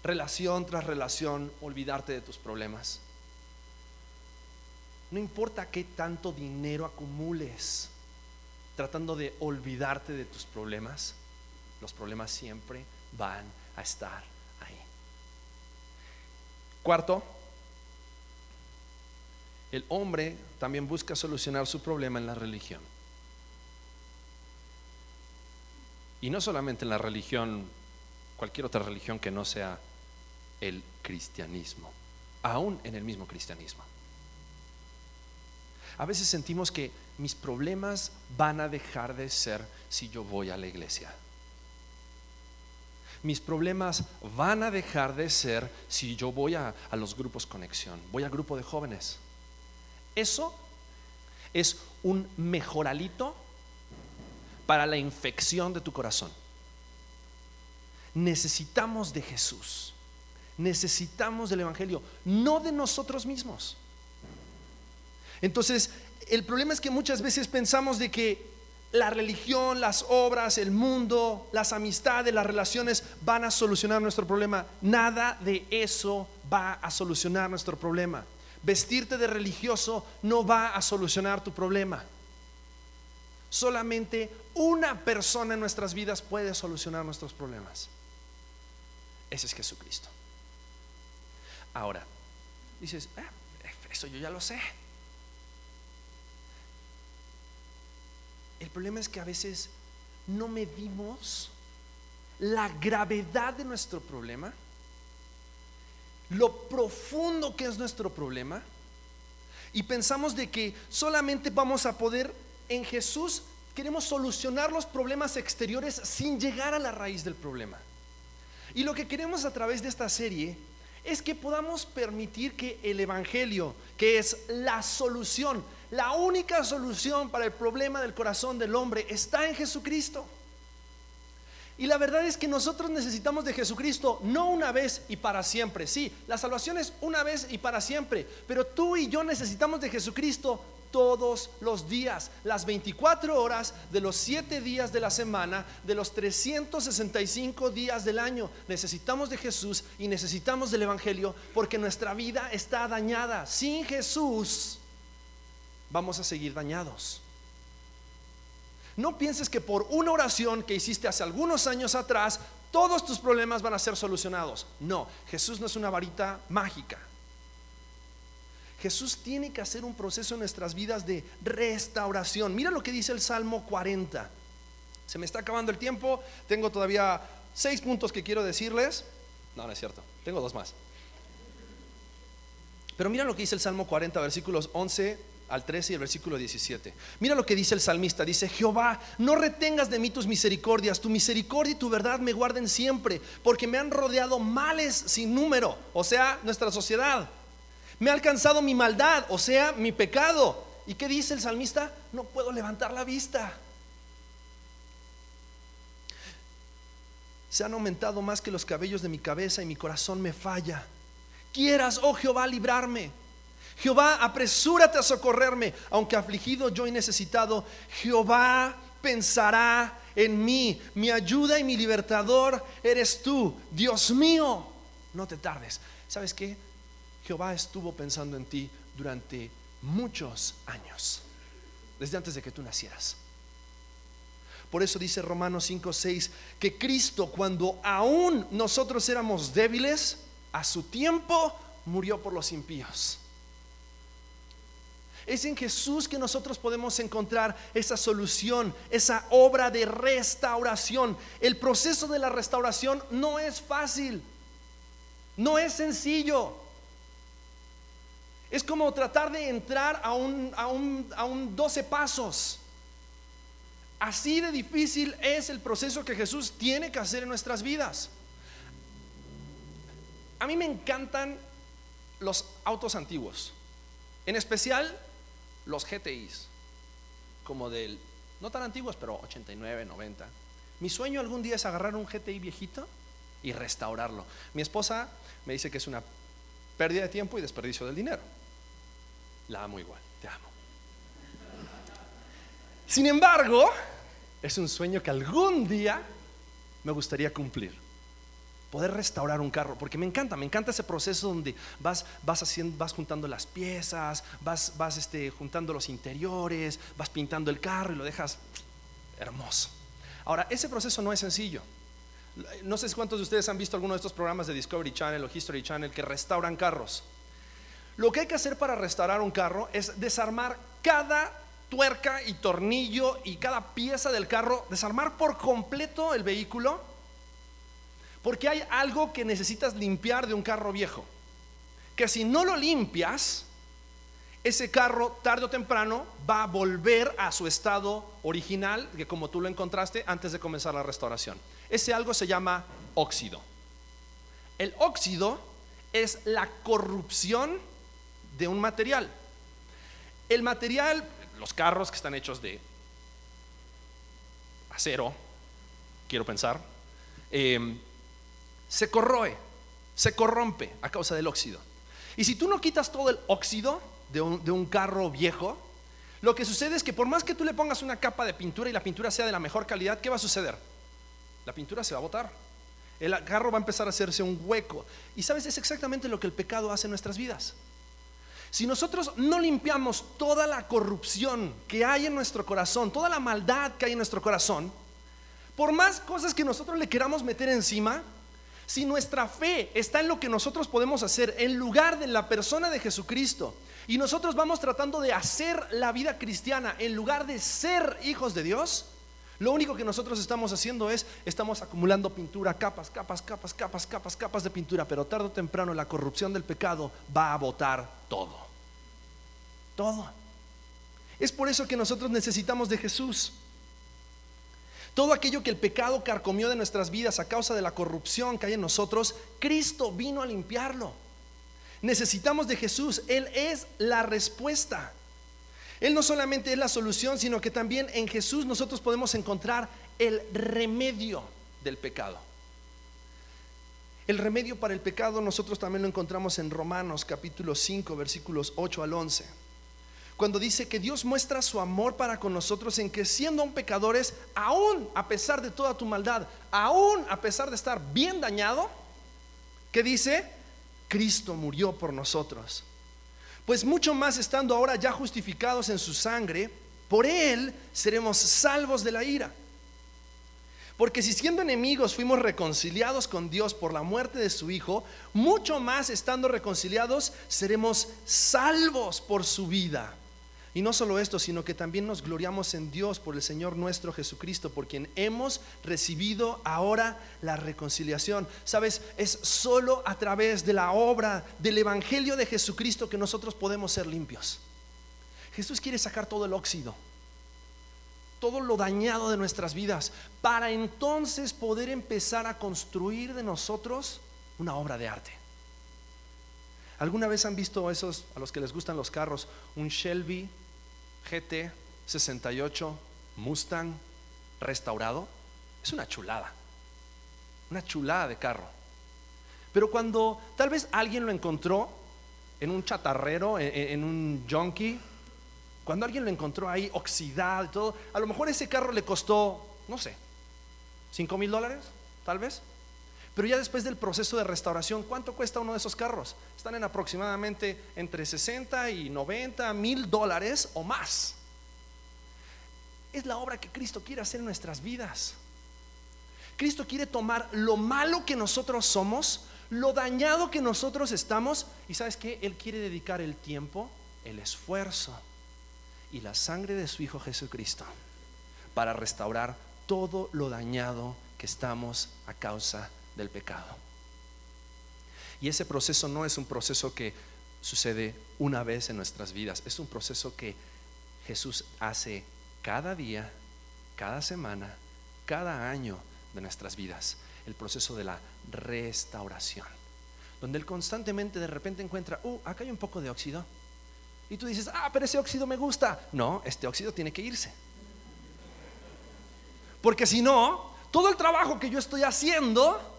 [SPEAKER 1] relación tras relación olvidarte de tus problemas. No importa qué tanto dinero acumules tratando de olvidarte de tus problemas, los problemas siempre van a estar Cuarto, el hombre también busca solucionar su problema en la religión. Y no solamente en la religión, cualquier otra religión que no sea el cristianismo, aún en el mismo cristianismo. A veces sentimos que mis problemas van a dejar de ser si yo voy a la iglesia mis problemas van a dejar de ser si yo voy a, los grupos conexión, voy al grupo de jóvenes. Eso es un mejoralito para la infección de tu corazón. Necesitamos de Jesús, necesitamos del Evangelio, no de nosotros mismos. Entonces, el problema es que muchas veces pensamos de que la religión, las obras, el mundo, las amistades, las relaciones van a solucionar nuestro problema. Nada de eso va a solucionar nuestro problema. Vestirte de religioso no va a solucionar tu problema. Solamente una persona en nuestras vidas puede solucionar nuestros problemas. Ese es Jesucristo. Ahora, dices, ah, eso yo ya lo sé. El problema es que a veces no medimos la gravedad de nuestro problema, lo profundo que es nuestro problema, y pensamos de que solamente vamos a poder en Jesús, queremos solucionar los problemas exteriores sin llegar a la raíz del problema. Y lo que queremos a través de esta serie es que podamos permitir que el Evangelio, que es la solución, la única solución para el problema del corazón del hombre, está en Jesucristo. Y la verdad es que nosotros necesitamos de Jesucristo no una vez y para siempre. Sí, la salvación es una vez y para siempre. Pero tú y yo necesitamos de Jesucristo todos los días, las 24 horas de los 7 días de la semana, de los 365 días del año. Necesitamos de Jesús y necesitamos del Evangelio porque nuestra vida está dañada. Sin Jesús vamos a seguir dañados. No pienses que por una oración que hiciste hace algunos años atrás, todos tus problemas van a ser solucionados. No, Jesús no es una varita mágica. Jesús tiene que hacer un proceso en nuestras vidas de restauración. Mira lo que dice el Salmo 40. Se me está acabando el tiempo, tengo todavía seis puntos que quiero decirles. No, no es cierto, tengo dos más. Pero mira lo que dice el Salmo 40, versículos 11 al 13 y el versículo 17. Mira lo que dice el salmista. Dice, Jehová, no retengas de mí tus misericordias, tu misericordia y tu verdad me guarden siempre, porque me han rodeado males sin número, o sea, nuestra sociedad. Me ha alcanzado mi maldad, o sea, mi pecado. ¿Y qué dice el salmista? No puedo levantar la vista. Se han aumentado más que los cabellos de mi cabeza y mi corazón me falla. Quieras, oh Jehová, librarme. Jehová, apresúrate a socorrerme, aunque afligido yo y necesitado. Jehová pensará en mí. Mi ayuda y mi libertador eres tú. Dios mío, no te tardes. ¿Sabes qué? Jehová estuvo pensando en ti durante muchos años, desde antes de que tú nacieras. Por eso dice Romanos 5:6 que Cristo cuando aún nosotros éramos débiles, a su tiempo murió por los impíos. Es en Jesús que nosotros podemos encontrar esa solución, esa obra de restauración. El proceso de la restauración no es fácil, no es sencillo. Es como tratar de entrar a un, a un, 12 pasos. Así de difícil es el proceso que Jesús tiene que hacer en nuestras vidas. A mí me encantan los autos antiguos, en especial los GTIs, como del, no tan antiguos, pero 89, 90. Mi sueño algún día es agarrar un GTI viejito y restaurarlo. Mi esposa me dice que es una pérdida de tiempo y desperdicio del dinero. La amo igual, te amo. Sin embargo, es un sueño que algún día me gustaría cumplir. Poder restaurar un carro, porque me encanta, me encanta ese proceso donde vas, vas, haciendo, vas juntando las piezas, vas, vas este, juntando los interiores, vas pintando el carro y lo dejas hermoso. Ahora, ese proceso no es sencillo. No sé cuántos de ustedes han visto alguno de estos programas de Discovery Channel o History Channel que restauran carros. Lo que hay que hacer para restaurar un carro es desarmar cada tuerca y tornillo y cada pieza del carro, desarmar por completo el vehículo, porque hay algo que necesitas limpiar de un carro viejo, que si no lo limpias, ese carro tarde o temprano va a volver a su estado original, que como tú lo encontraste antes de comenzar la restauración. Ese algo se llama óxido. El óxido es la corrupción de un material. El material, los carros que están hechos de acero, quiero pensar, em, se corroe, se corrompe a causa del óxido. Y si tú no quitas todo el óxido, de un, de un carro viejo, lo que sucede es que por más que tú le pongas una capa de pintura y la pintura sea de la mejor calidad, ¿qué va a suceder? La pintura se va a botar. El carro va a empezar a hacerse un hueco. Y sabes, es exactamente lo que el pecado hace en nuestras vidas. Si nosotros no limpiamos toda la corrupción que hay en nuestro corazón, toda la maldad que hay en nuestro corazón, por más cosas que nosotros le queramos meter encima, si nuestra fe está en lo que nosotros podemos hacer en lugar de la persona de Jesucristo, y nosotros vamos tratando de hacer la vida cristiana en lugar de ser hijos de Dios, lo único que nosotros estamos haciendo es, estamos acumulando pintura, capas, capas, capas, capas, capas, capas de pintura, pero tarde o temprano la corrupción del pecado va a botar todo. Todo. Es por eso que nosotros necesitamos de Jesús. Todo aquello que el pecado carcomió de nuestras vidas a causa de la corrupción que hay en nosotros, Cristo vino a limpiarlo. Necesitamos de Jesús. Él es la respuesta. Él no solamente es la solución, sino que también en Jesús nosotros podemos encontrar el remedio del pecado. El remedio para el pecado nosotros también lo encontramos en Romanos capítulo 5 versículos 8 al 11. Cuando dice que Dios muestra su amor para con nosotros en que siendo aún pecadores, aún a pesar de toda tu maldad, aún a pesar de estar bien dañado, que dice, Cristo murió por nosotros. Pues mucho más estando ahora ya justificados en su sangre, por él seremos salvos de la ira. Porque si siendo enemigos fuimos reconciliados con Dios por la muerte de su Hijo, mucho más estando reconciliados seremos salvos por su vida. Y no solo esto, sino que también nos gloriamos en Dios por el Señor nuestro Jesucristo, por quien hemos recibido ahora la reconciliación. Sabes, es solo a través de la obra del Evangelio de Jesucristo que nosotros podemos ser limpios. Jesús quiere sacar todo el óxido, todo lo dañado de nuestras vidas, para entonces poder empezar a construir de nosotros una obra de arte. ¿Alguna vez han visto esos, a los que les gustan los carros, un Shelby GT 68 Mustang restaurado, es una chulada, una chulada de carro. Pero cuando tal vez alguien lo encontró en un chatarrero, en, un junkie, cuando alguien lo encontró ahí oxidado y todo, a lo mejor ese carro le costó, no sé, 5 mil dólares, tal vez. Pero ya después del proceso de restauración, ¿cuánto cuesta uno de esos carros? Están en aproximadamente entre 60 y 90 mil dólares o más. Es la obra que Cristo quiere hacer en nuestras vidas. Cristo quiere tomar lo malo que nosotros somos, lo dañado que nosotros estamos, y sabes que Él quiere dedicar el tiempo, el esfuerzo y la sangre de su Hijo Jesucristo para restaurar todo lo dañado que estamos a causa de del pecado. Y ese proceso no es un proceso que sucede una vez en nuestras vidas, es un proceso que Jesús hace cada día, cada semana, cada año de nuestras vidas, el proceso de la restauración, donde Él constantemente de repente encuentra, uh, acá hay un poco de óxido, y tú dices, ah, pero ese óxido me gusta. No, este óxido tiene que irse. Porque si no, todo el trabajo que yo estoy haciendo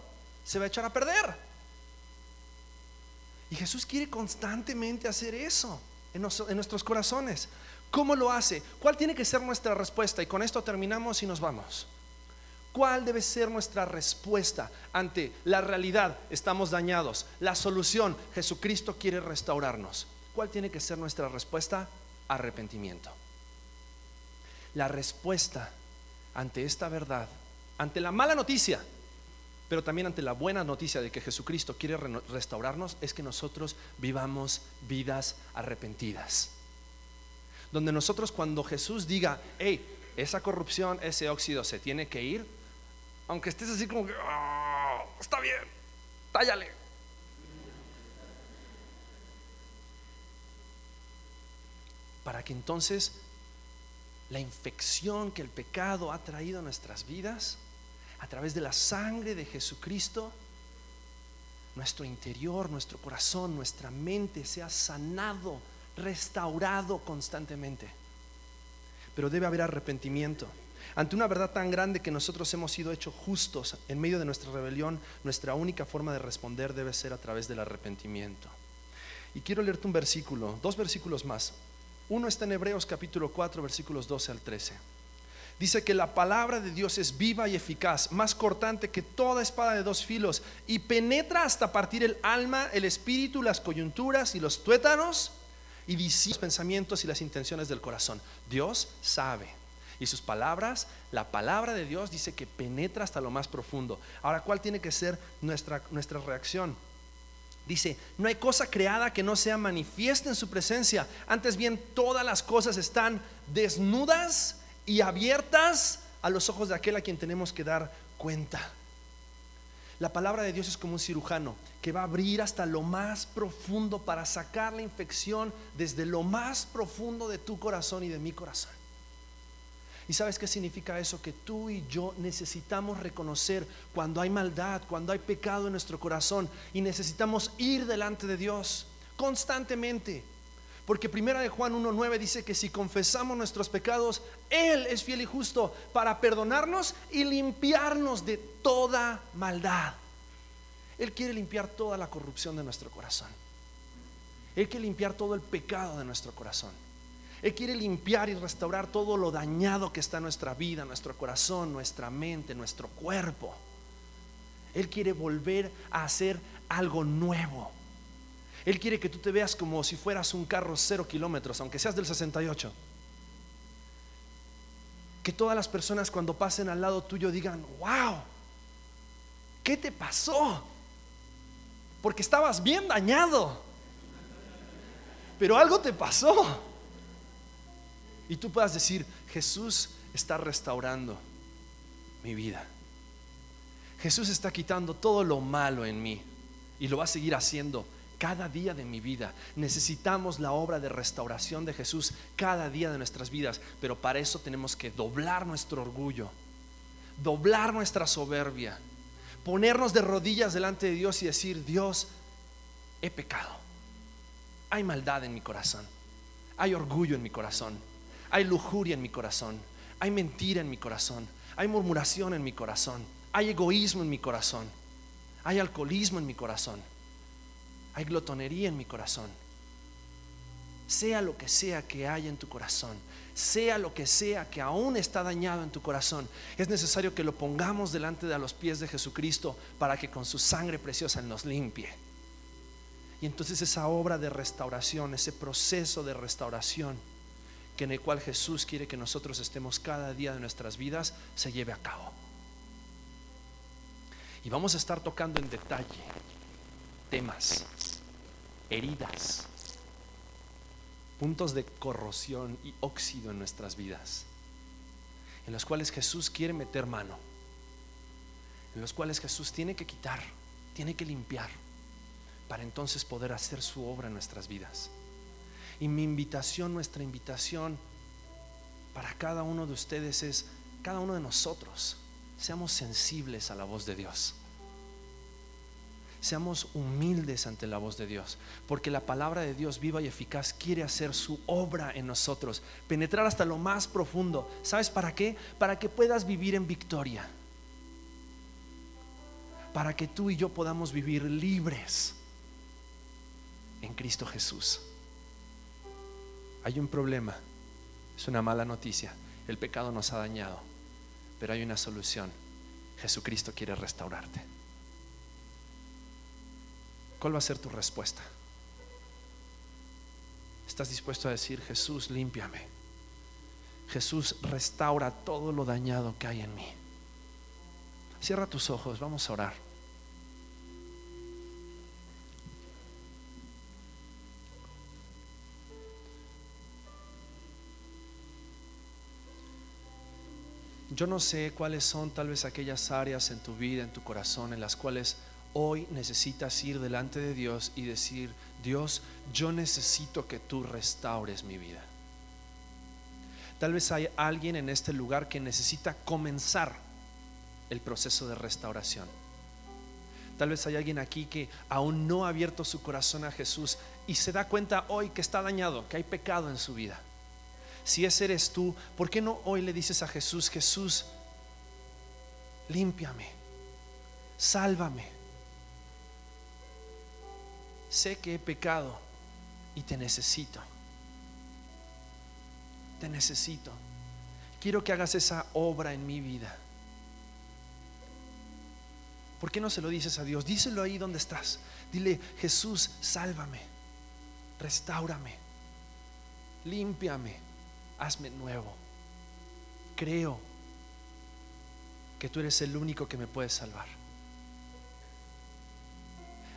[SPEAKER 1] se va a echar a perder. Y Jesús quiere constantemente hacer eso en, nuestros corazones. ¿Cómo lo hace? ¿Cuál tiene que ser nuestra respuesta? Y con esto terminamos y nos vamos. ¿Cuál debe ser nuestra respuesta ante la realidad? Estamos dañados. La solución, Jesucristo quiere restaurarnos. ¿Cuál tiene que ser nuestra respuesta? Arrepentimiento. La respuesta ante esta verdad, ante la mala noticia, pero también ante la buena noticia de que Jesucristo quiere restaurarnos es que nosotros vivamos vidas arrepentidas. Donde nosotros cuando Jesús diga, hey, esa corrupción, ese óxido se tiene que ir, aunque estés así como que, ah, está bien, tállale. Para que entonces la infección que el pecado ha traído a nuestras vidas a través de la sangre de Jesucristo, nuestro interior, nuestro corazón, nuestra mente sea sanado, restaurado constantemente. Pero debe haber arrepentimiento. Ante una verdad tan grande que nosotros hemos sido hechos justos en medio de nuestra rebelión, nuestra única forma de responder debe ser a través del arrepentimiento. Y quiero leerte un versículo, dos versículos más. Uno está en Hebreos capítulo 4, versículos 12 al 13. Dice que la palabra de Dios es viva y eficaz, más cortante que toda espada de dos filos, y penetra hasta partir el alma, el espíritu, las coyunturas y los tuétanos, y dice los pensamientos y las intenciones del corazón. Dios sabe. Y sus palabras, la palabra de Dios dice que penetra hasta lo más profundo. Ahora, ¿cuál tiene que ser nuestra, nuestra reacción? Dice, no hay cosa creada que no sea manifiesta en su presencia. Antes bien, todas las cosas están desnudas y abiertas a los ojos de aquel a quien tenemos que dar cuenta. La palabra de Dios es como un cirujano que va a abrir hasta lo más profundo para sacar la infección desde lo más profundo de tu corazón y de mi corazón. ¿Y sabes qué significa eso? Que tú y yo necesitamos reconocer cuando hay maldad, cuando hay pecado en nuestro corazón y necesitamos ir delante de Dios constantemente porque primera de Juan 1.9 dice que si confesamos nuestros pecados, Él es fiel y justo para perdonarnos y limpiarnos de toda maldad. Él quiere limpiar toda la corrupción de nuestro corazón. Él quiere limpiar todo el pecado de nuestro corazón. Él quiere limpiar y restaurar todo lo dañado que está en nuestra vida, nuestro corazón, nuestra mente, nuestro cuerpo. Él quiere volver a hacer algo nuevo. Él quiere que tú te veas como si fueras un carro cero kilómetros, aunque seas del 68. Que todas las personas cuando pasen al lado tuyo digan, wow, ¿qué te pasó? Porque estabas bien dañado. Pero algo te pasó. Y tú puedas decir, Jesús está restaurando mi vida. Jesús está quitando todo lo malo en mí y lo va a seguir haciendo cada día de mi vida. Necesitamos la obra de restauración de Jesús cada día de nuestras vidas, pero para eso tenemos que doblar nuestro orgullo, doblar nuestra soberbia, ponernos de rodillas delante de Dios y decir, Dios, he pecado. Hay maldad en mi corazón, hay orgullo en mi corazón, hay lujuria en mi corazón, hay mentira en mi corazón, hay murmuración en mi corazón, hay egoísmo en mi corazón, hay alcoholismo en mi corazón hay glotonería en mi corazón. Sea lo que sea que haya en tu corazón, sea lo que sea que aún está dañado en tu corazón, es necesario que lo pongamos delante de los pies de Jesucristo para que con su sangre preciosa nos limpie. Y entonces esa obra de restauración, ese proceso de restauración, que en el cual Jesús quiere que nosotros estemos cada día de nuestras vidas, se lleve a cabo. Y vamos a estar tocando en detalle temas, heridas, puntos de corrosión y óxido en nuestras vidas, en los cuales Jesús quiere meter mano, en los cuales Jesús tiene que quitar, tiene que limpiar, para entonces poder hacer su obra en nuestras vidas. Y mi invitación, nuestra invitación para cada uno de ustedes es, cada uno de nosotros, seamos sensibles a la voz de Dios. Seamos humildes ante la voz de Dios, porque la palabra de Dios viva y eficaz quiere hacer su obra en nosotros, penetrar hasta lo más profundo. ¿Sabes para qué? Para que puedas vivir en victoria. Para que tú y yo podamos vivir libres en Cristo Jesús. Hay un problema, es una mala noticia. El pecado nos ha dañado, pero hay una solución. Jesucristo quiere restaurarte. ¿Cuál va a ser tu respuesta? ¿Estás dispuesto a decir, Jesús, límpiame? Jesús, restaura todo lo dañado que hay en mí. Cierra tus ojos, vamos a orar. Yo no sé cuáles son tal vez aquellas áreas en tu vida, en tu corazón, en las cuales hoy necesitas ir delante de Dios y decir, Dios, yo necesito que tú restaures mi vida. Tal vez hay alguien en este lugar que necesita comenzar el proceso de restauración. Tal vez hay alguien aquí que aún no ha abierto su corazón a Jesús y se da cuenta hoy que está dañado, que hay pecado en su vida. Si ese eres tú, ¿por qué no hoy le dices a Jesús, Jesús, límpiame, sálvame? Sé que he pecado y te necesito. Te necesito. Quiero que hagas esa obra en mi vida. ¿Por qué no se lo dices a Dios? Díselo ahí donde estás. Dile, Jesús, sálvame, restaurame, límpiame, hazme nuevo. Creo que tú eres el único que me puede salvar.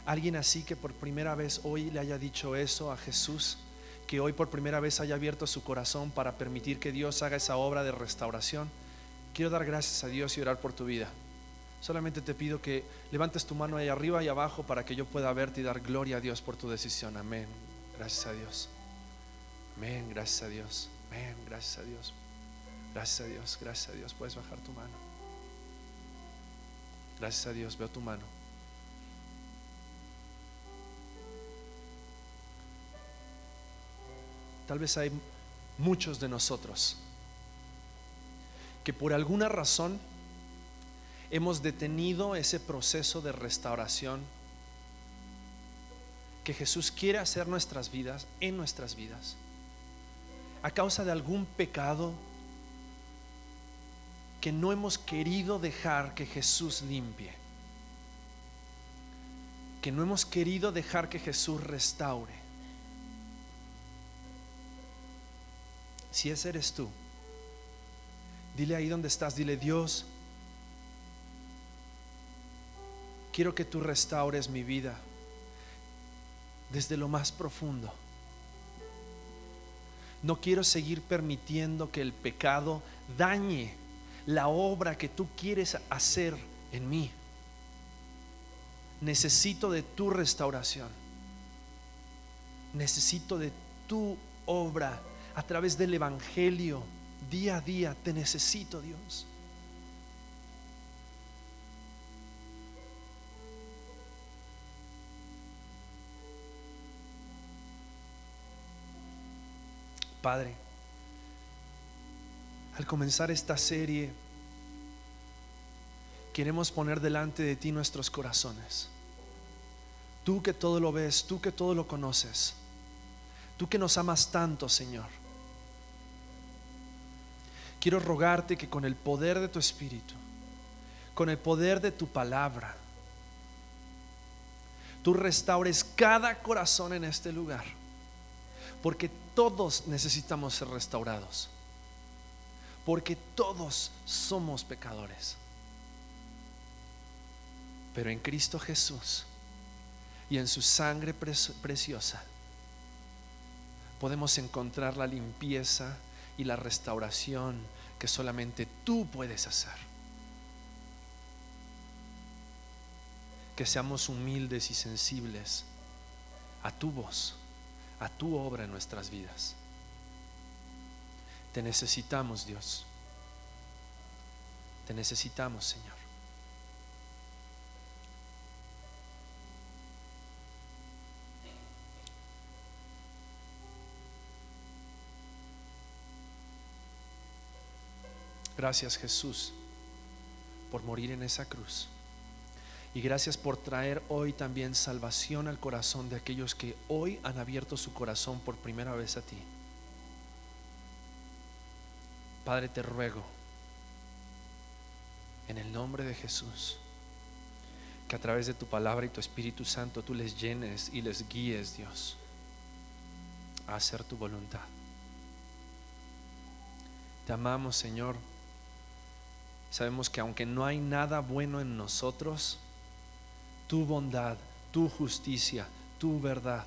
[SPEAKER 1] Alguien así que por primera vez hoy le haya dicho eso a Jesús, que hoy por primera vez haya abierto su corazón para permitir que Dios haga esa obra de restauración. Quiero dar gracias a Dios y orar por tu vida. Solamente te pido que levantes tu mano ahí arriba y abajo para que yo pueda verte y dar gloria a Dios por tu decisión. Amén. Gracias a Dios. Amén. Gracias a Dios. Amén. Gracias a Dios. Gracias a Dios. Gracias a Dios. Puedes bajar tu mano. Gracias a Dios. Veo tu mano. Tal vez hay muchos de nosotros que por alguna razón hemos detenido ese proceso de restauración que Jesús quiere hacer nuestras vidas, en nuestras vidas, a causa de algún pecado que no hemos querido dejar que Jesús limpie, que no hemos querido dejar que Jesús restaure. Si ese eres tú, dile ahí donde estás, dile Dios, quiero que tú restaures mi vida desde lo más profundo. No quiero seguir permitiendo que el pecado dañe la obra que tú quieres hacer en mí. Necesito de tu restauración. Necesito de tu obra a través del Evangelio. Día a día te necesito, Dios. Padre, al comenzar esta serie, queremos poner delante de ti nuestros corazones. Tú que todo lo ves, tú que todo lo conoces, tú que nos amas tanto, Señor. Quiero rogarte que con el poder de tu Espíritu, con el poder de tu palabra, tú restaures cada corazón en este lugar porque todos necesitamos ser restaurados. Porque todos somos pecadores. Pero en Cristo Jesús y en su sangre preciosa podemos encontrar la limpieza y la restauración que solamente tú puedes hacer. Que seamos humildes y sensibles a tu voz a tu obra en nuestras vidas. Te necesitamos, Dios. Te necesitamos, Señor. Gracias Jesús por morir en esa cruz. Y gracias por traer hoy también salvación al corazón de aquellos que hoy han abierto su corazón por primera vez a ti. Padre, te ruego, en el nombre de Jesús, que a través de tu palabra y tu Espíritu Santo tú les llenes y les guíes, Dios, a hacer tu voluntad. Te amamos, Señor. Sabemos que aunque no hay nada bueno en nosotros, tu bondad, tu justicia, tu verdad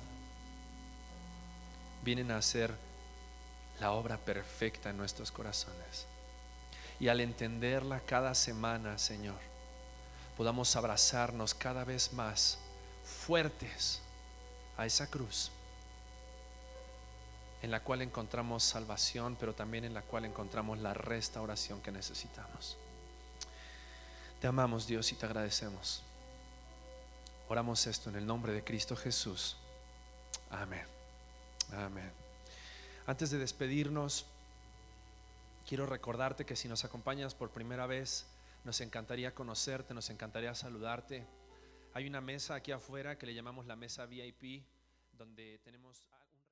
[SPEAKER 1] vienen a ser la obra perfecta en nuestros corazones. Y al entenderla cada semana, Señor, podamos abrazarnos cada vez más fuertes a esa cruz, en la cual encontramos salvación, pero también en la cual encontramos la restauración que necesitamos. Te amamos Dios y te agradecemos. Oramos esto en el nombre de Cristo Jesús. Amén. Amén. Antes de despedirnos, quiero recordarte que si nos acompañas por primera vez, nos encantaría conocerte, nos encantaría saludarte. Hay una mesa aquí afuera que le llamamos la mesa VIP, donde tenemos...